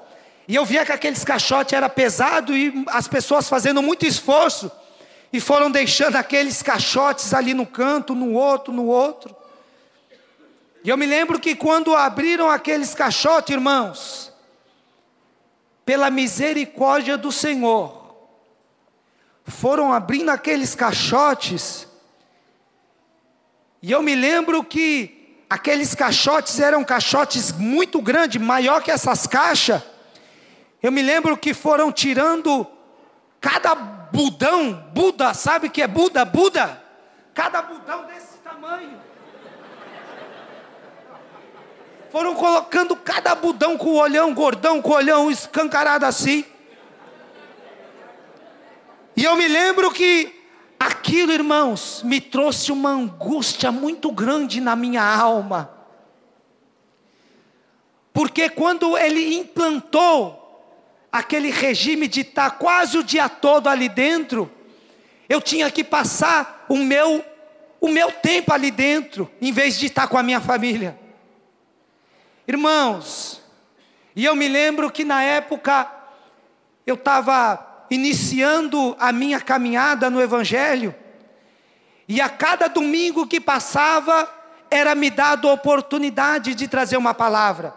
e eu via que aqueles caixotes era pesado e as pessoas fazendo muito esforço e foram deixando aqueles caixotes ali no canto, no outro, no outro. E eu me lembro que quando abriram aqueles caixotes, irmãos, pela misericórdia do Senhor, foram abrindo aqueles caixotes, e eu me lembro que aqueles caixotes eram caixotes muito grandes, maior que essas caixas. Eu me lembro que foram tirando cada budão, Buda, sabe o que é Buda? Buda, cada budão desse tamanho. Foram colocando cada budão com o olhão gordão, com o olhão escancarado assim. E eu me lembro que Aquilo, irmãos, me trouxe uma angústia muito grande na minha alma. Porque quando ele implantou aquele regime de estar quase o dia todo ali dentro, eu tinha que passar o meu o meu tempo ali dentro, em vez de estar com a minha família. Irmãos, e eu me lembro que na época eu estava iniciando a minha caminhada no Evangelho, e a cada domingo que passava, era me dado a oportunidade de trazer uma palavra.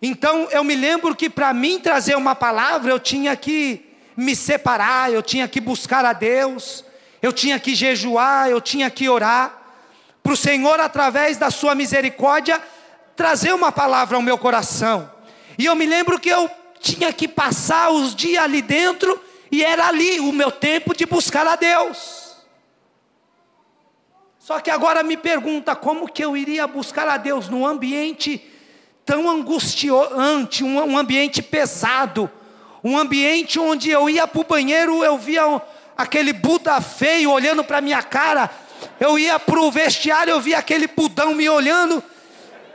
Então eu me lembro que para mim trazer uma palavra, eu tinha que me separar, eu tinha que buscar a Deus, eu tinha que jejuar, eu tinha que orar, para o Senhor, através da Sua misericórdia, trazer uma palavra ao meu coração. E eu me lembro que eu tinha que passar os dias ali dentro, e era ali o meu tempo de buscar a Deus. Só que agora me pergunta como que eu iria buscar a Deus num ambiente tão angustiante, um ambiente pesado, um ambiente onde eu ia para o banheiro, eu via aquele Buda feio olhando para minha cara, eu ia para o vestiário, eu via aquele budão me olhando,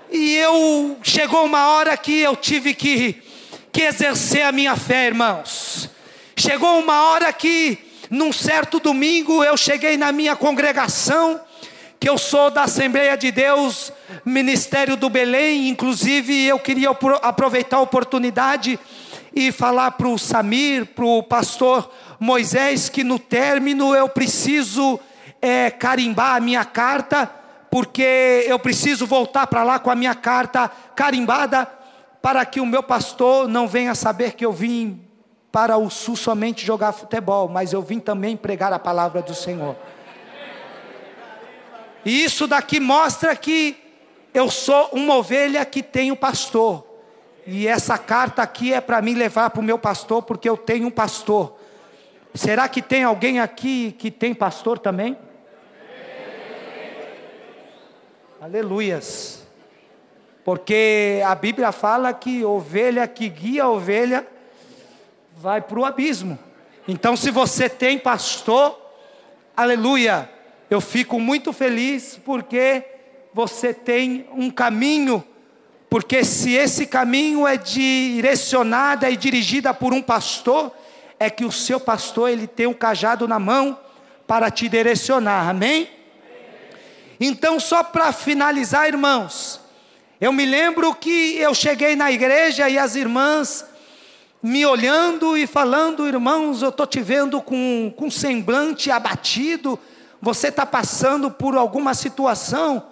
e eu chegou uma hora que eu tive que, que exercer a minha fé, irmãos. Chegou uma hora que, num certo domingo, eu cheguei na minha congregação, que eu sou da Assembleia de Deus, Ministério do Belém, inclusive eu queria aproveitar a oportunidade e falar para o Samir, para o pastor Moisés, que no término eu preciso é, carimbar a minha carta, porque eu preciso voltar para lá com a minha carta carimbada, para que o meu pastor não venha saber que eu vim para o sul somente jogar futebol, mas eu vim também pregar a palavra do Senhor. E isso daqui mostra que eu sou uma ovelha que tem um pastor. E essa carta aqui é para mim levar para o meu pastor, porque eu tenho um pastor. Será que tem alguém aqui que tem pastor também? Aleluias. Porque a Bíblia fala que ovelha que guia a ovelha vai para o abismo. Então, se você tem pastor, aleluia, eu fico muito feliz porque você tem um caminho, porque se esse caminho é direcionada e dirigida por um pastor, é que o seu pastor ele tem um cajado na mão para te direcionar. Amém? Então, só para finalizar, irmãos, eu me lembro que eu cheguei na igreja e as irmãs me olhando e falando, irmãos, eu estou te vendo com, com semblante abatido, você está passando por alguma situação.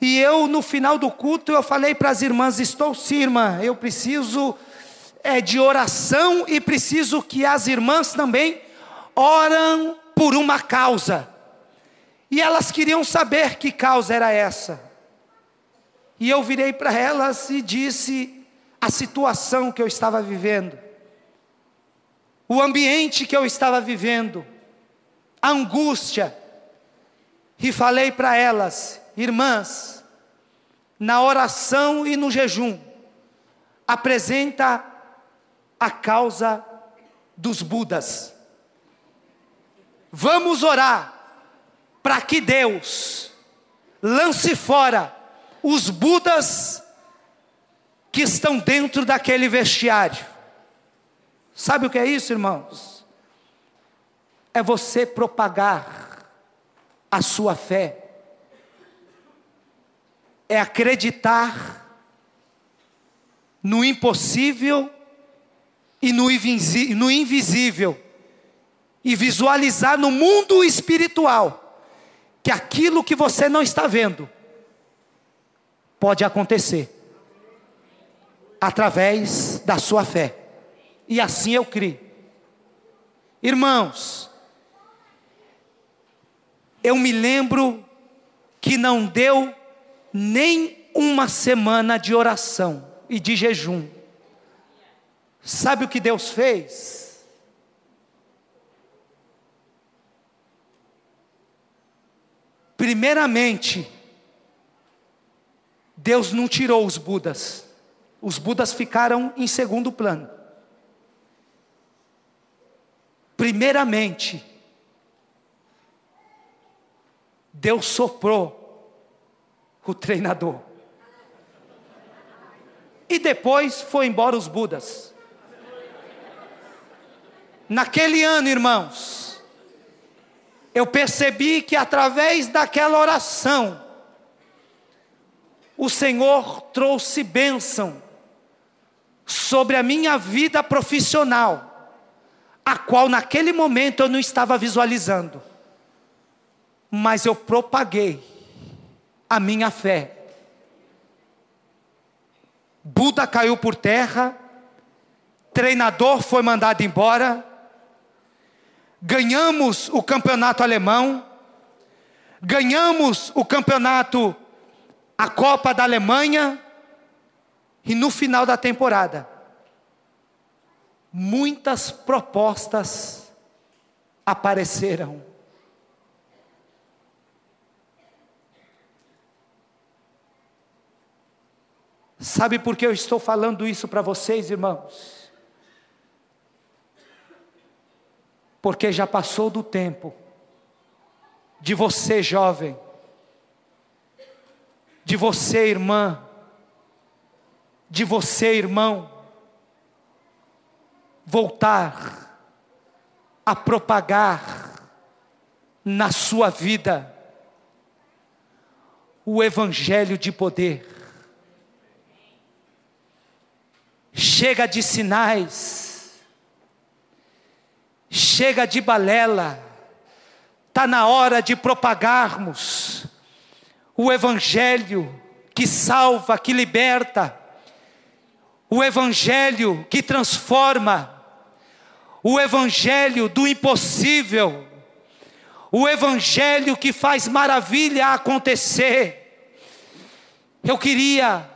E eu, no final do culto, eu falei para as irmãs: Estou sim, irmã, eu preciso é, de oração e preciso que as irmãs também oram por uma causa. E elas queriam saber que causa era essa. E eu virei para elas e disse a situação que eu estava vivendo, o ambiente que eu estava vivendo, a angústia, e falei para elas, irmãs, na oração e no jejum, apresenta a causa dos Budas. Vamos orar para que Deus lance fora os Budas que estão dentro daquele vestiário. Sabe o que é isso, irmãos? É você propagar a sua fé é acreditar no impossível e no invisível, e visualizar no mundo espiritual que aquilo que você não está vendo pode acontecer através da sua fé. E assim eu criei. Irmãos, eu me lembro que não deu nem uma semana de oração e de jejum. Sabe o que Deus fez? Primeiramente, Deus não tirou os Budas, os Budas ficaram em segundo plano. Primeiramente, Deus soprou o treinador. E depois foi embora os Budas. Naquele ano, irmãos, eu percebi que através daquela oração, o Senhor trouxe bênção sobre a minha vida profissional, a qual naquele momento eu não estava visualizando mas eu propaguei a minha fé. Buda caiu por terra, treinador foi mandado embora, ganhamos o campeonato alemão, ganhamos o campeonato, a Copa da Alemanha e no final da temporada, muitas propostas apareceram. Sabe por que eu estou falando isso para vocês, irmãos? Porque já passou do tempo de você, jovem, de você, irmã, de você, irmão, voltar a propagar na sua vida o evangelho de poder. Chega de sinais, chega de balela, está na hora de propagarmos o Evangelho que salva, que liberta, o Evangelho que transforma, o Evangelho do impossível, o Evangelho que faz maravilha acontecer. Eu queria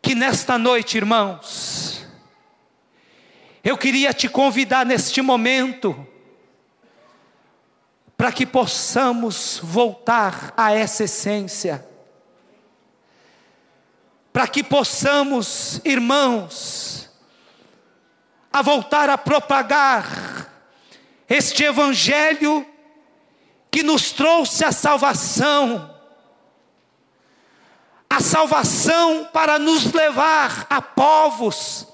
que nesta noite, irmãos, eu queria te convidar neste momento, para que possamos voltar a essa essência, para que possamos, irmãos, a voltar a propagar este Evangelho que nos trouxe a salvação, a salvação para nos levar a povos,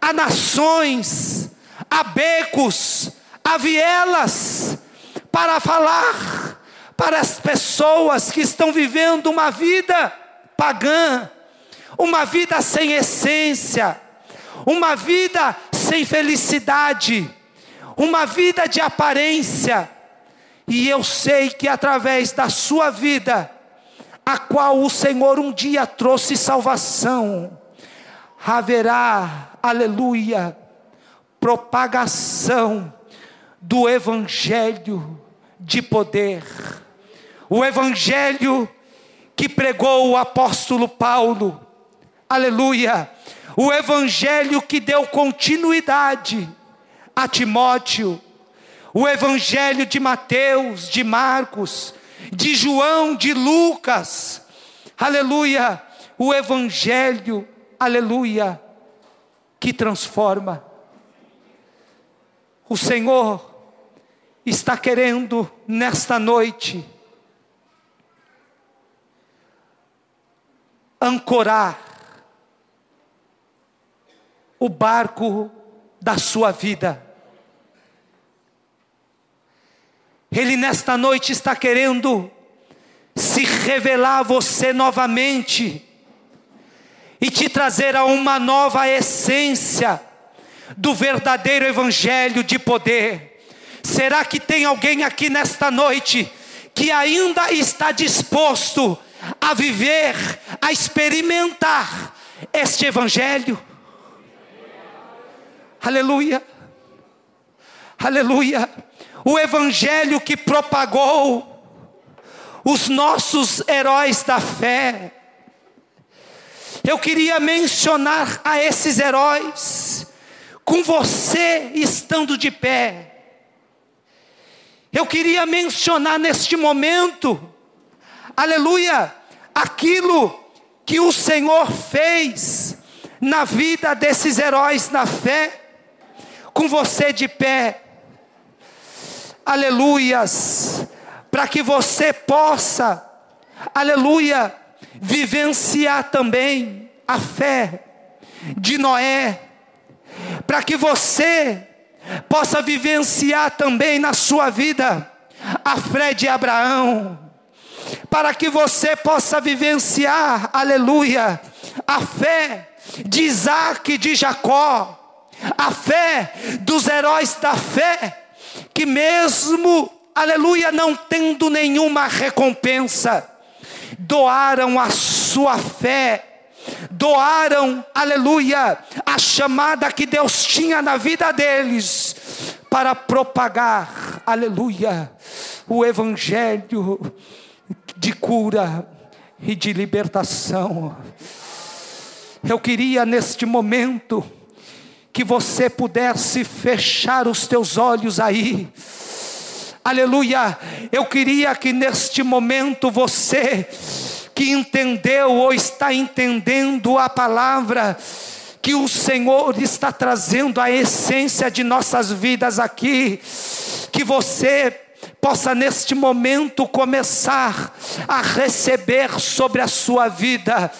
a nações, a becos, a vielas, para falar para as pessoas que estão vivendo uma vida pagã, uma vida sem essência, uma vida sem felicidade, uma vida de aparência. E eu sei que através da sua vida, a qual o Senhor um dia trouxe salvação, haverá, aleluia, propagação do Evangelho de poder, o Evangelho que pregou o apóstolo Paulo, aleluia, o Evangelho que deu continuidade a Timóteo, o Evangelho de Mateus, de Marcos, de João, de Lucas, aleluia, o Evangelho, aleluia, que transforma. O Senhor está querendo nesta noite ancorar o barco da sua vida. Ele nesta noite está querendo se revelar a você novamente e te trazer a uma nova essência do verdadeiro evangelho de poder. Será que tem alguém aqui nesta noite que ainda está disposto a viver, a experimentar este evangelho? Aleluia. Aleluia o evangelho que propagou os nossos heróis da fé. Eu queria mencionar a esses heróis, com você estando de pé. Eu queria mencionar neste momento, aleluia, aquilo que o Senhor fez na vida desses heróis da fé, com você de pé aleluias, para que você possa, aleluia, vivenciar também a fé de Noé, para que você possa vivenciar também na sua vida a fé de Abraão, para que você possa vivenciar, aleluia, a fé de Isaac e de Jacó, a fé dos heróis da fé, que mesmo, aleluia, não tendo nenhuma recompensa, doaram a sua fé, doaram, aleluia, a chamada que Deus tinha na vida deles, para propagar, aleluia, o Evangelho de cura e de libertação. Eu queria neste momento, que você pudesse fechar os teus olhos aí. Aleluia. Eu queria que neste momento você que entendeu ou está entendendo a palavra, que o Senhor está trazendo a essência de nossas vidas aqui, que você possa neste momento começar a receber sobre a sua vida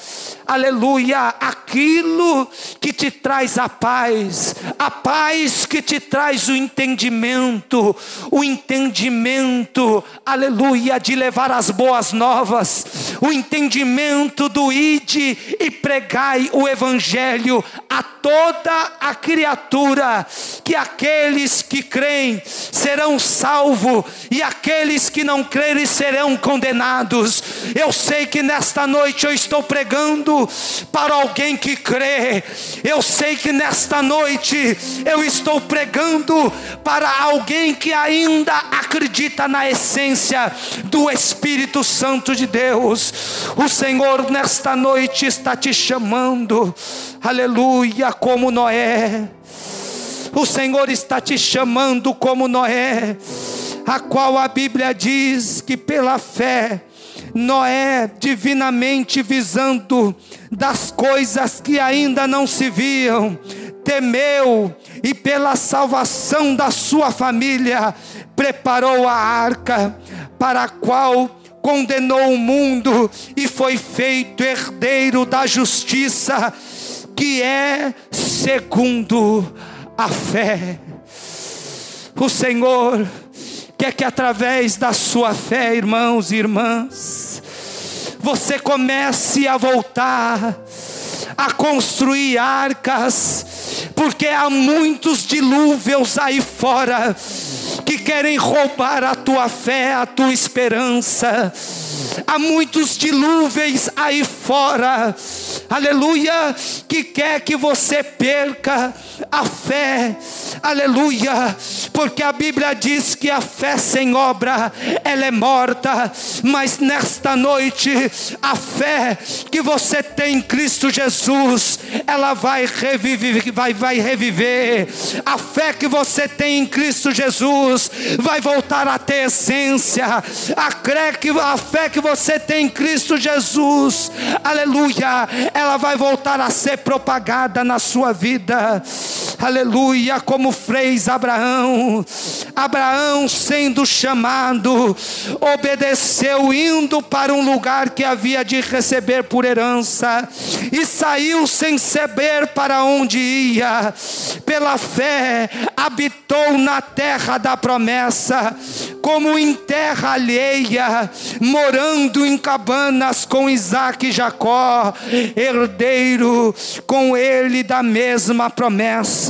aleluia, aquilo que te traz a paz, a paz que te traz o entendimento, o entendimento, aleluia, de levar as boas novas, o entendimento do ide e pregai o evangelho a toda a criatura, que aqueles que creem serão salvos e aqueles que não crerem serão condenados. Eu sei que nesta noite eu estou pregando para alguém que crê. Eu sei que nesta noite eu estou pregando para alguém que ainda acredita na essência do Espírito Santo de Deus. O Senhor nesta noite está te chamando, aleluia, como Noé. O Senhor está te chamando como Noé, a qual a Bíblia diz que pela fé Noé, divinamente visando das coisas que ainda não se viam, temeu e pela salvação da sua família preparou a arca, para a qual condenou o mundo e foi feito herdeiro da justiça, que é segundo a fé. O Senhor quer que através da sua fé, irmãos e irmãs, você comece a voltar a construir arcas, porque há muitos dilúvios aí fora que querem roubar a tua fé, a tua esperança. Há muitos dilúvios aí fora, aleluia, que quer que você perca a fé, aleluia, porque a Bíblia diz que a fé sem obra ela é morta, mas nesta noite a fé que você tem em Cristo Jesus, ela vai reviver, vai, vai reviver. A fé que você tem em Cristo Jesus vai voltar a ter essência. A, que, a fé que você tem em Cristo Jesus, aleluia, ela vai voltar a ser propagada na sua vida aleluia, como fez Abraão. Abraão, sendo chamado, obedeceu, indo para um lugar que havia de receber por herança, e saiu sem saber para onde ia, pela fé, habitou na terra da promessa, como em terra alheia, morando em cabanas com Isaac e Jacó, herdeiro com ele da mesma promessa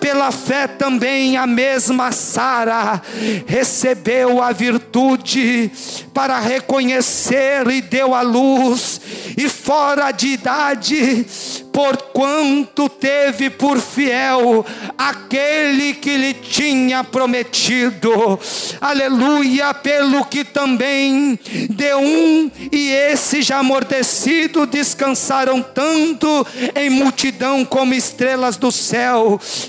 pela fé também a mesma Sara recebeu a virtude para reconhecer e deu a luz, e fora de idade, porquanto teve por fiel aquele que lhe tinha prometido. Aleluia, pelo que também de um e esse já amortecido descansaram tanto em multidão como estrelas do céu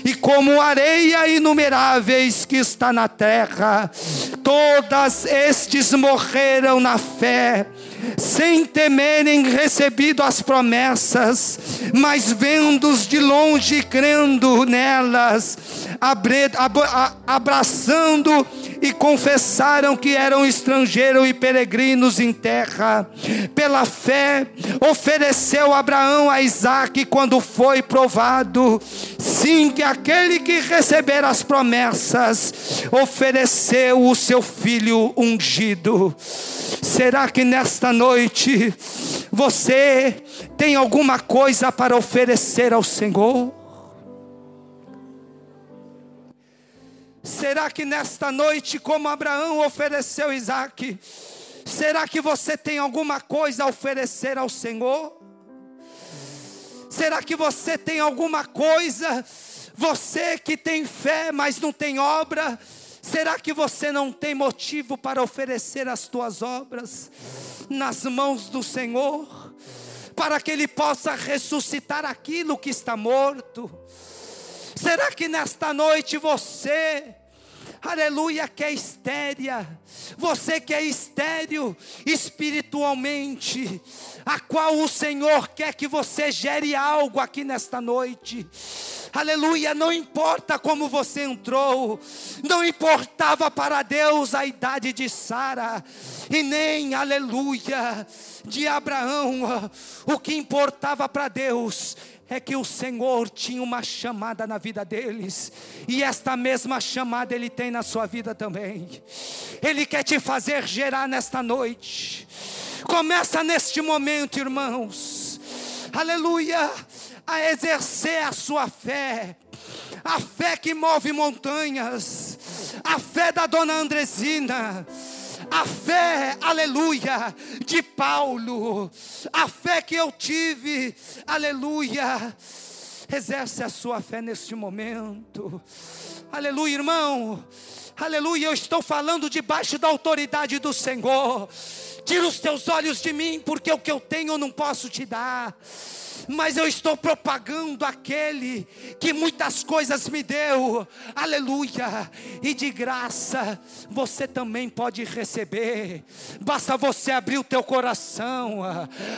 e como areia inumeráveis que está na terra. Todas estes morreram na fé sem temerem recebido as promessas, mas vendo-os de longe e crendo nelas, abraçando e confessaram que eram estrangeiros e peregrinos em terra. Pela fé, ofereceu Abraão a Isaac quando foi provado. Sim, que aquele que receber as promessas ofereceu o seu filho ungido. Será que nesta noite você tem alguma coisa para oferecer ao Senhor? Será que nesta noite, como Abraão ofereceu Isaac, será que você tem alguma coisa a oferecer ao Senhor? Será que você tem alguma coisa, você que tem fé, mas não tem obra, será que você não tem motivo para oferecer as tuas obras nas mãos do Senhor, para que Ele possa ressuscitar aquilo que está morto? Será que nesta noite você aleluia, que é estéria, você que é estéreo espiritualmente, a qual o Senhor quer que você gere algo aqui nesta noite. Aleluia, não importa como você entrou, não importava para Deus a idade de Sara, e nem, aleluia, de Abraão, o que importava para Deus é que o Senhor tinha uma chamada na vida deles, e esta mesma chamada Ele tem na sua vida também. Ele quer te fazer gerar nesta noite. Começa neste momento, irmãos, aleluia, a exercer a sua fé, a fé que move montanhas, a fé da dona Andresina a fé, aleluia, de Paulo, a fé que eu tive, aleluia. Exerce a sua fé neste momento, aleluia, irmão. Aleluia, eu estou falando debaixo da autoridade do Senhor. Tira os teus olhos de mim, porque o que eu tenho eu não posso te dar mas eu estou propagando aquele que muitas coisas me deu, aleluia, e de graça você também pode receber, basta você abrir o teu coração,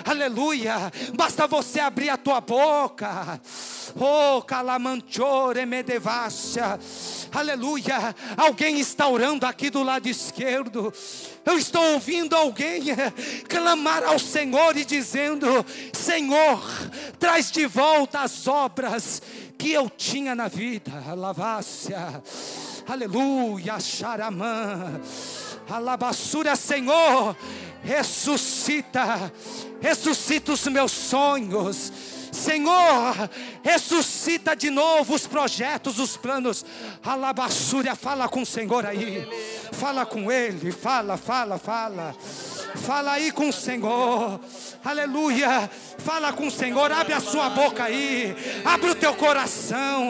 aleluia, basta você abrir a tua boca, oh, calamanchore medevassia, aleluia, alguém está orando aqui do lado esquerdo, eu estou ouvindo alguém clamar ao Senhor e dizendo: Senhor, traz de volta as obras que eu tinha na vida. Alavácia, aleluia, xaramã, alabassura, Senhor, ressuscita, ressuscita os meus sonhos Senhor, ressuscita de novo os projetos, os planos. Alabassúria, fala com o Senhor aí. Fala com Ele, fala, fala, fala. Fala aí com o Senhor. Aleluia. Fala com o Senhor. Abre a sua boca aí. Abre o teu coração.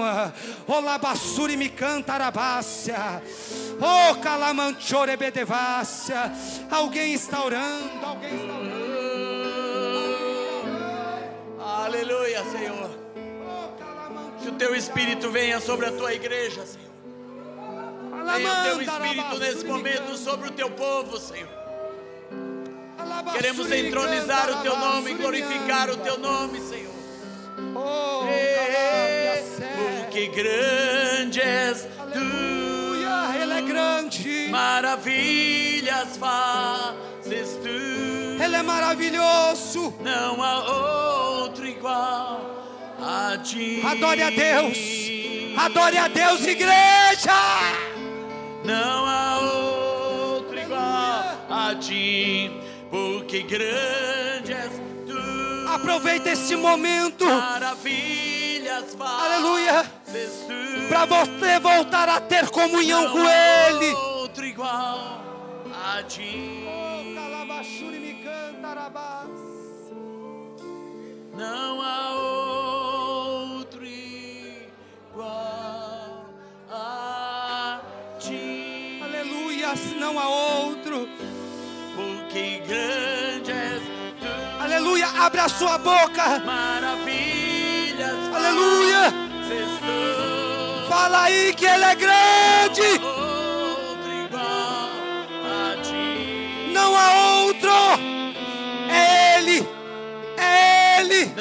Olabassuri me canta arabácia. Oh, calamanchore. Alguém está orando. Alguém está orando. Aleluia, Senhor. Que o teu Espírito venha sobre a tua igreja, Senhor. Venha o teu Espírito nesse momento sobre o teu povo, Senhor. Queremos entronizar o teu nome, glorificar o teu nome, Senhor. Oh, porque grande és tu, Ele é grande, maravilhas fazes tu, Ele é maravilhoso, não há outro igual a ti. Adore a Deus, adore a Deus, igreja. Não há outro igual a ti, porque grande és tu. Aproveita este momento. Maravilhas Aleluia. Para você voltar a ter comunhão Não com Ele. Outro igual a ti. Não há outro igual a ti. Aleluia, não há outro. Porque grande és tu. Aleluia, abre a sua boca. Maravilhas. Aleluia. Fala aí que Ele é grande. Ele.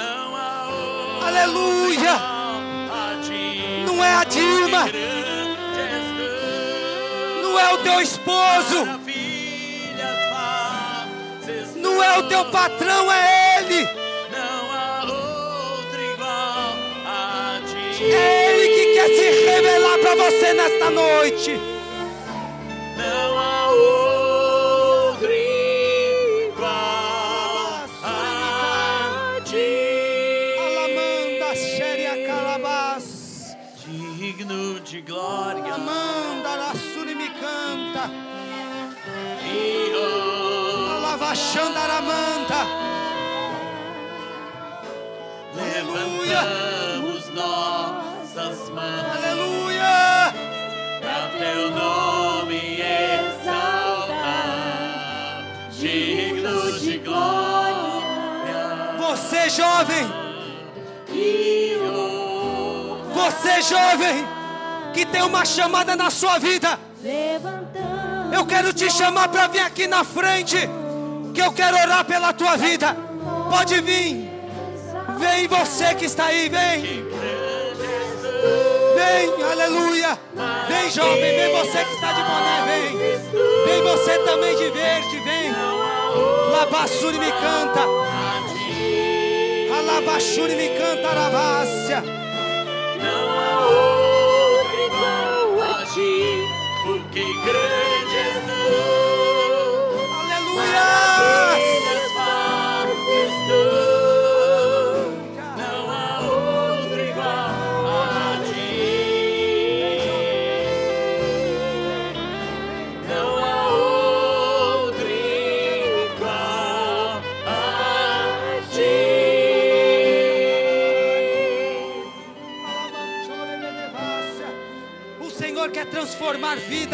Aleluia. Não é a Dilma. Não é o teu esposo. Não é o teu patrão, é Ele. É Ele que quer se revelar para você nesta noite. Não há outro glória. Amanda, me canta. honra. Alavachandaramanda. Levantamos nossas mãos Aleluia. para teu nome exaltar. Digno de glória. Você jovem, você jovem, que tem uma chamada na sua vida. Eu quero te chamar para vir aqui na frente, que eu quero orar pela tua vida. Pode vir. Vem você que está aí, vem. Vem, aleluia. Vem, jovem, vem você que está de boné, vem. Vem você também de verde, vem. Labassuri me canta. Alabaxuri me canta, Aravácia. Porque grande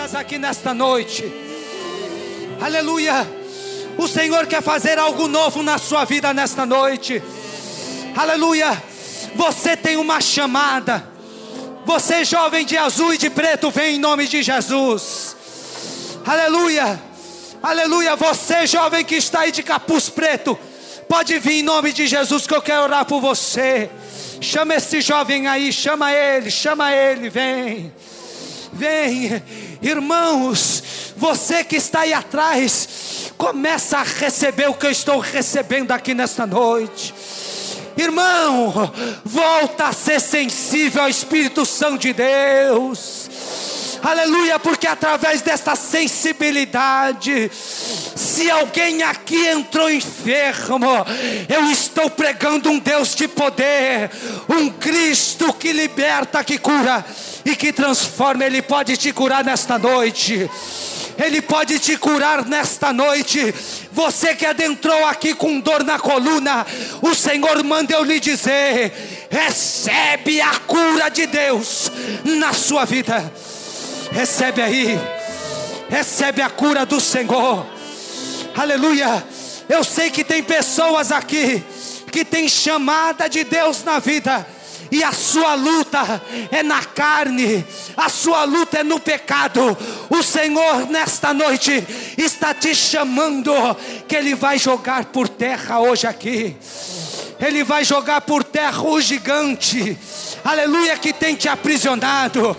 vidas aqui nesta noite. Aleluia. O Senhor quer fazer algo novo na sua vida nesta noite. Aleluia. Você tem uma chamada. Você, jovem de azul e de preto, vem em nome de Jesus. Aleluia. Aleluia. Você, jovem que está aí de capuz preto, pode vir em nome de Jesus que eu quero orar por você. Chama esse jovem aí, chama ele, chama ele, vem. Vem, irmãos, você que está aí atrás, começa a receber o que eu estou recebendo aqui nesta noite. Irmão, volta a ser sensível ao Espírito Santo de Deus. Aleluia, porque através desta sensibilidade, se alguém aqui entrou enfermo, eu estou pregando um Deus de poder, um Cristo que liberta, que cura e que transforma. Ele pode te curar nesta noite. Ele pode te curar nesta noite. Você que adentrou aqui com dor na coluna, o Senhor manda eu lhe dizer: recebe a cura de Deus na sua vida. Recebe aí, recebe a cura do Senhor. Aleluia. Eu sei que tem pessoas aqui que tem chamada de Deus na vida e a sua luta é na carne, a sua luta é no pecado. O Senhor nesta noite está te chamando, que Ele vai jogar por terra hoje aqui. Ele vai jogar por terra o gigante, aleluia, que tem te aprisionado,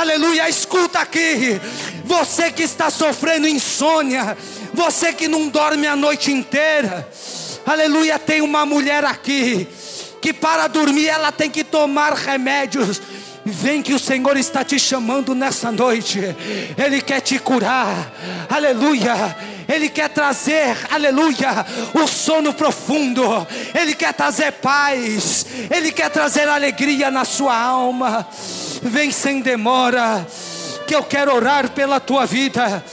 aleluia. Escuta aqui, você que está sofrendo insônia, você que não dorme a noite inteira, aleluia. Tem uma mulher aqui que para dormir ela tem que tomar remédios. Vem que o Senhor está te chamando nessa noite. Ele quer te curar. Aleluia. Ele quer trazer, aleluia, o sono profundo. Ele quer trazer paz. Ele quer trazer alegria na sua alma. Vem sem demora, que eu quero orar pela tua vida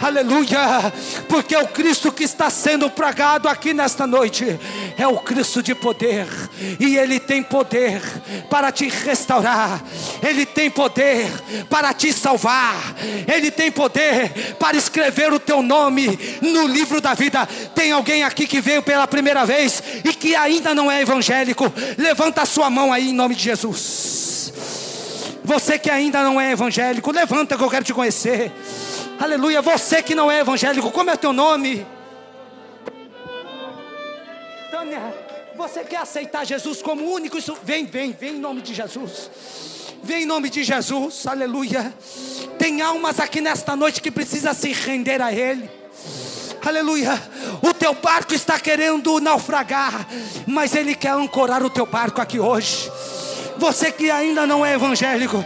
aleluia, porque o Cristo que está sendo pregado aqui nesta noite é o Cristo de poder, e Ele tem poder para te restaurar, Ele tem poder para te salvar, Ele tem poder para escrever o teu nome no livro da vida. Tem alguém aqui que veio pela primeira vez e que ainda não é evangélico? Levanta a sua mão aí em nome de Jesus. Você que ainda não é evangélico, levanta que eu quero te conhecer. Aleluia. Você que não é evangélico, como é o teu nome? Tânia, você quer aceitar Jesus como único? Isso, vem, vem, vem em nome de Jesus. Vem em nome de Jesus. Aleluia. Tem almas aqui nesta noite que precisa se render a Ele. Aleluia. O teu barco está querendo naufragar, mas Ele quer ancorar o teu barco aqui hoje. Você que ainda não é evangélico,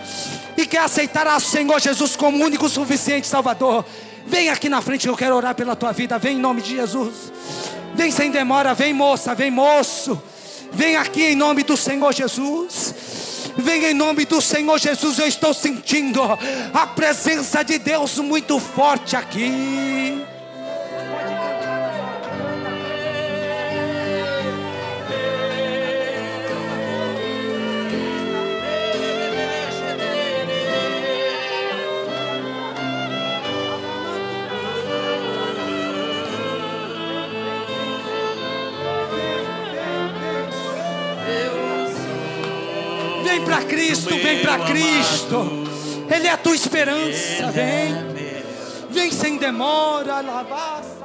e quer aceitar o Senhor Jesus como único suficiente Salvador, vem aqui na frente, eu quero orar pela tua vida. Vem em nome de Jesus. Vem sem demora, vem moça, vem moço. Vem aqui em nome do Senhor Jesus. Vem em nome do Senhor Jesus. Eu estou sentindo a presença de Deus muito forte aqui. Para Cristo, vem para Cristo. Ele é a tua esperança. Vem. Vem sem demora, lavasse.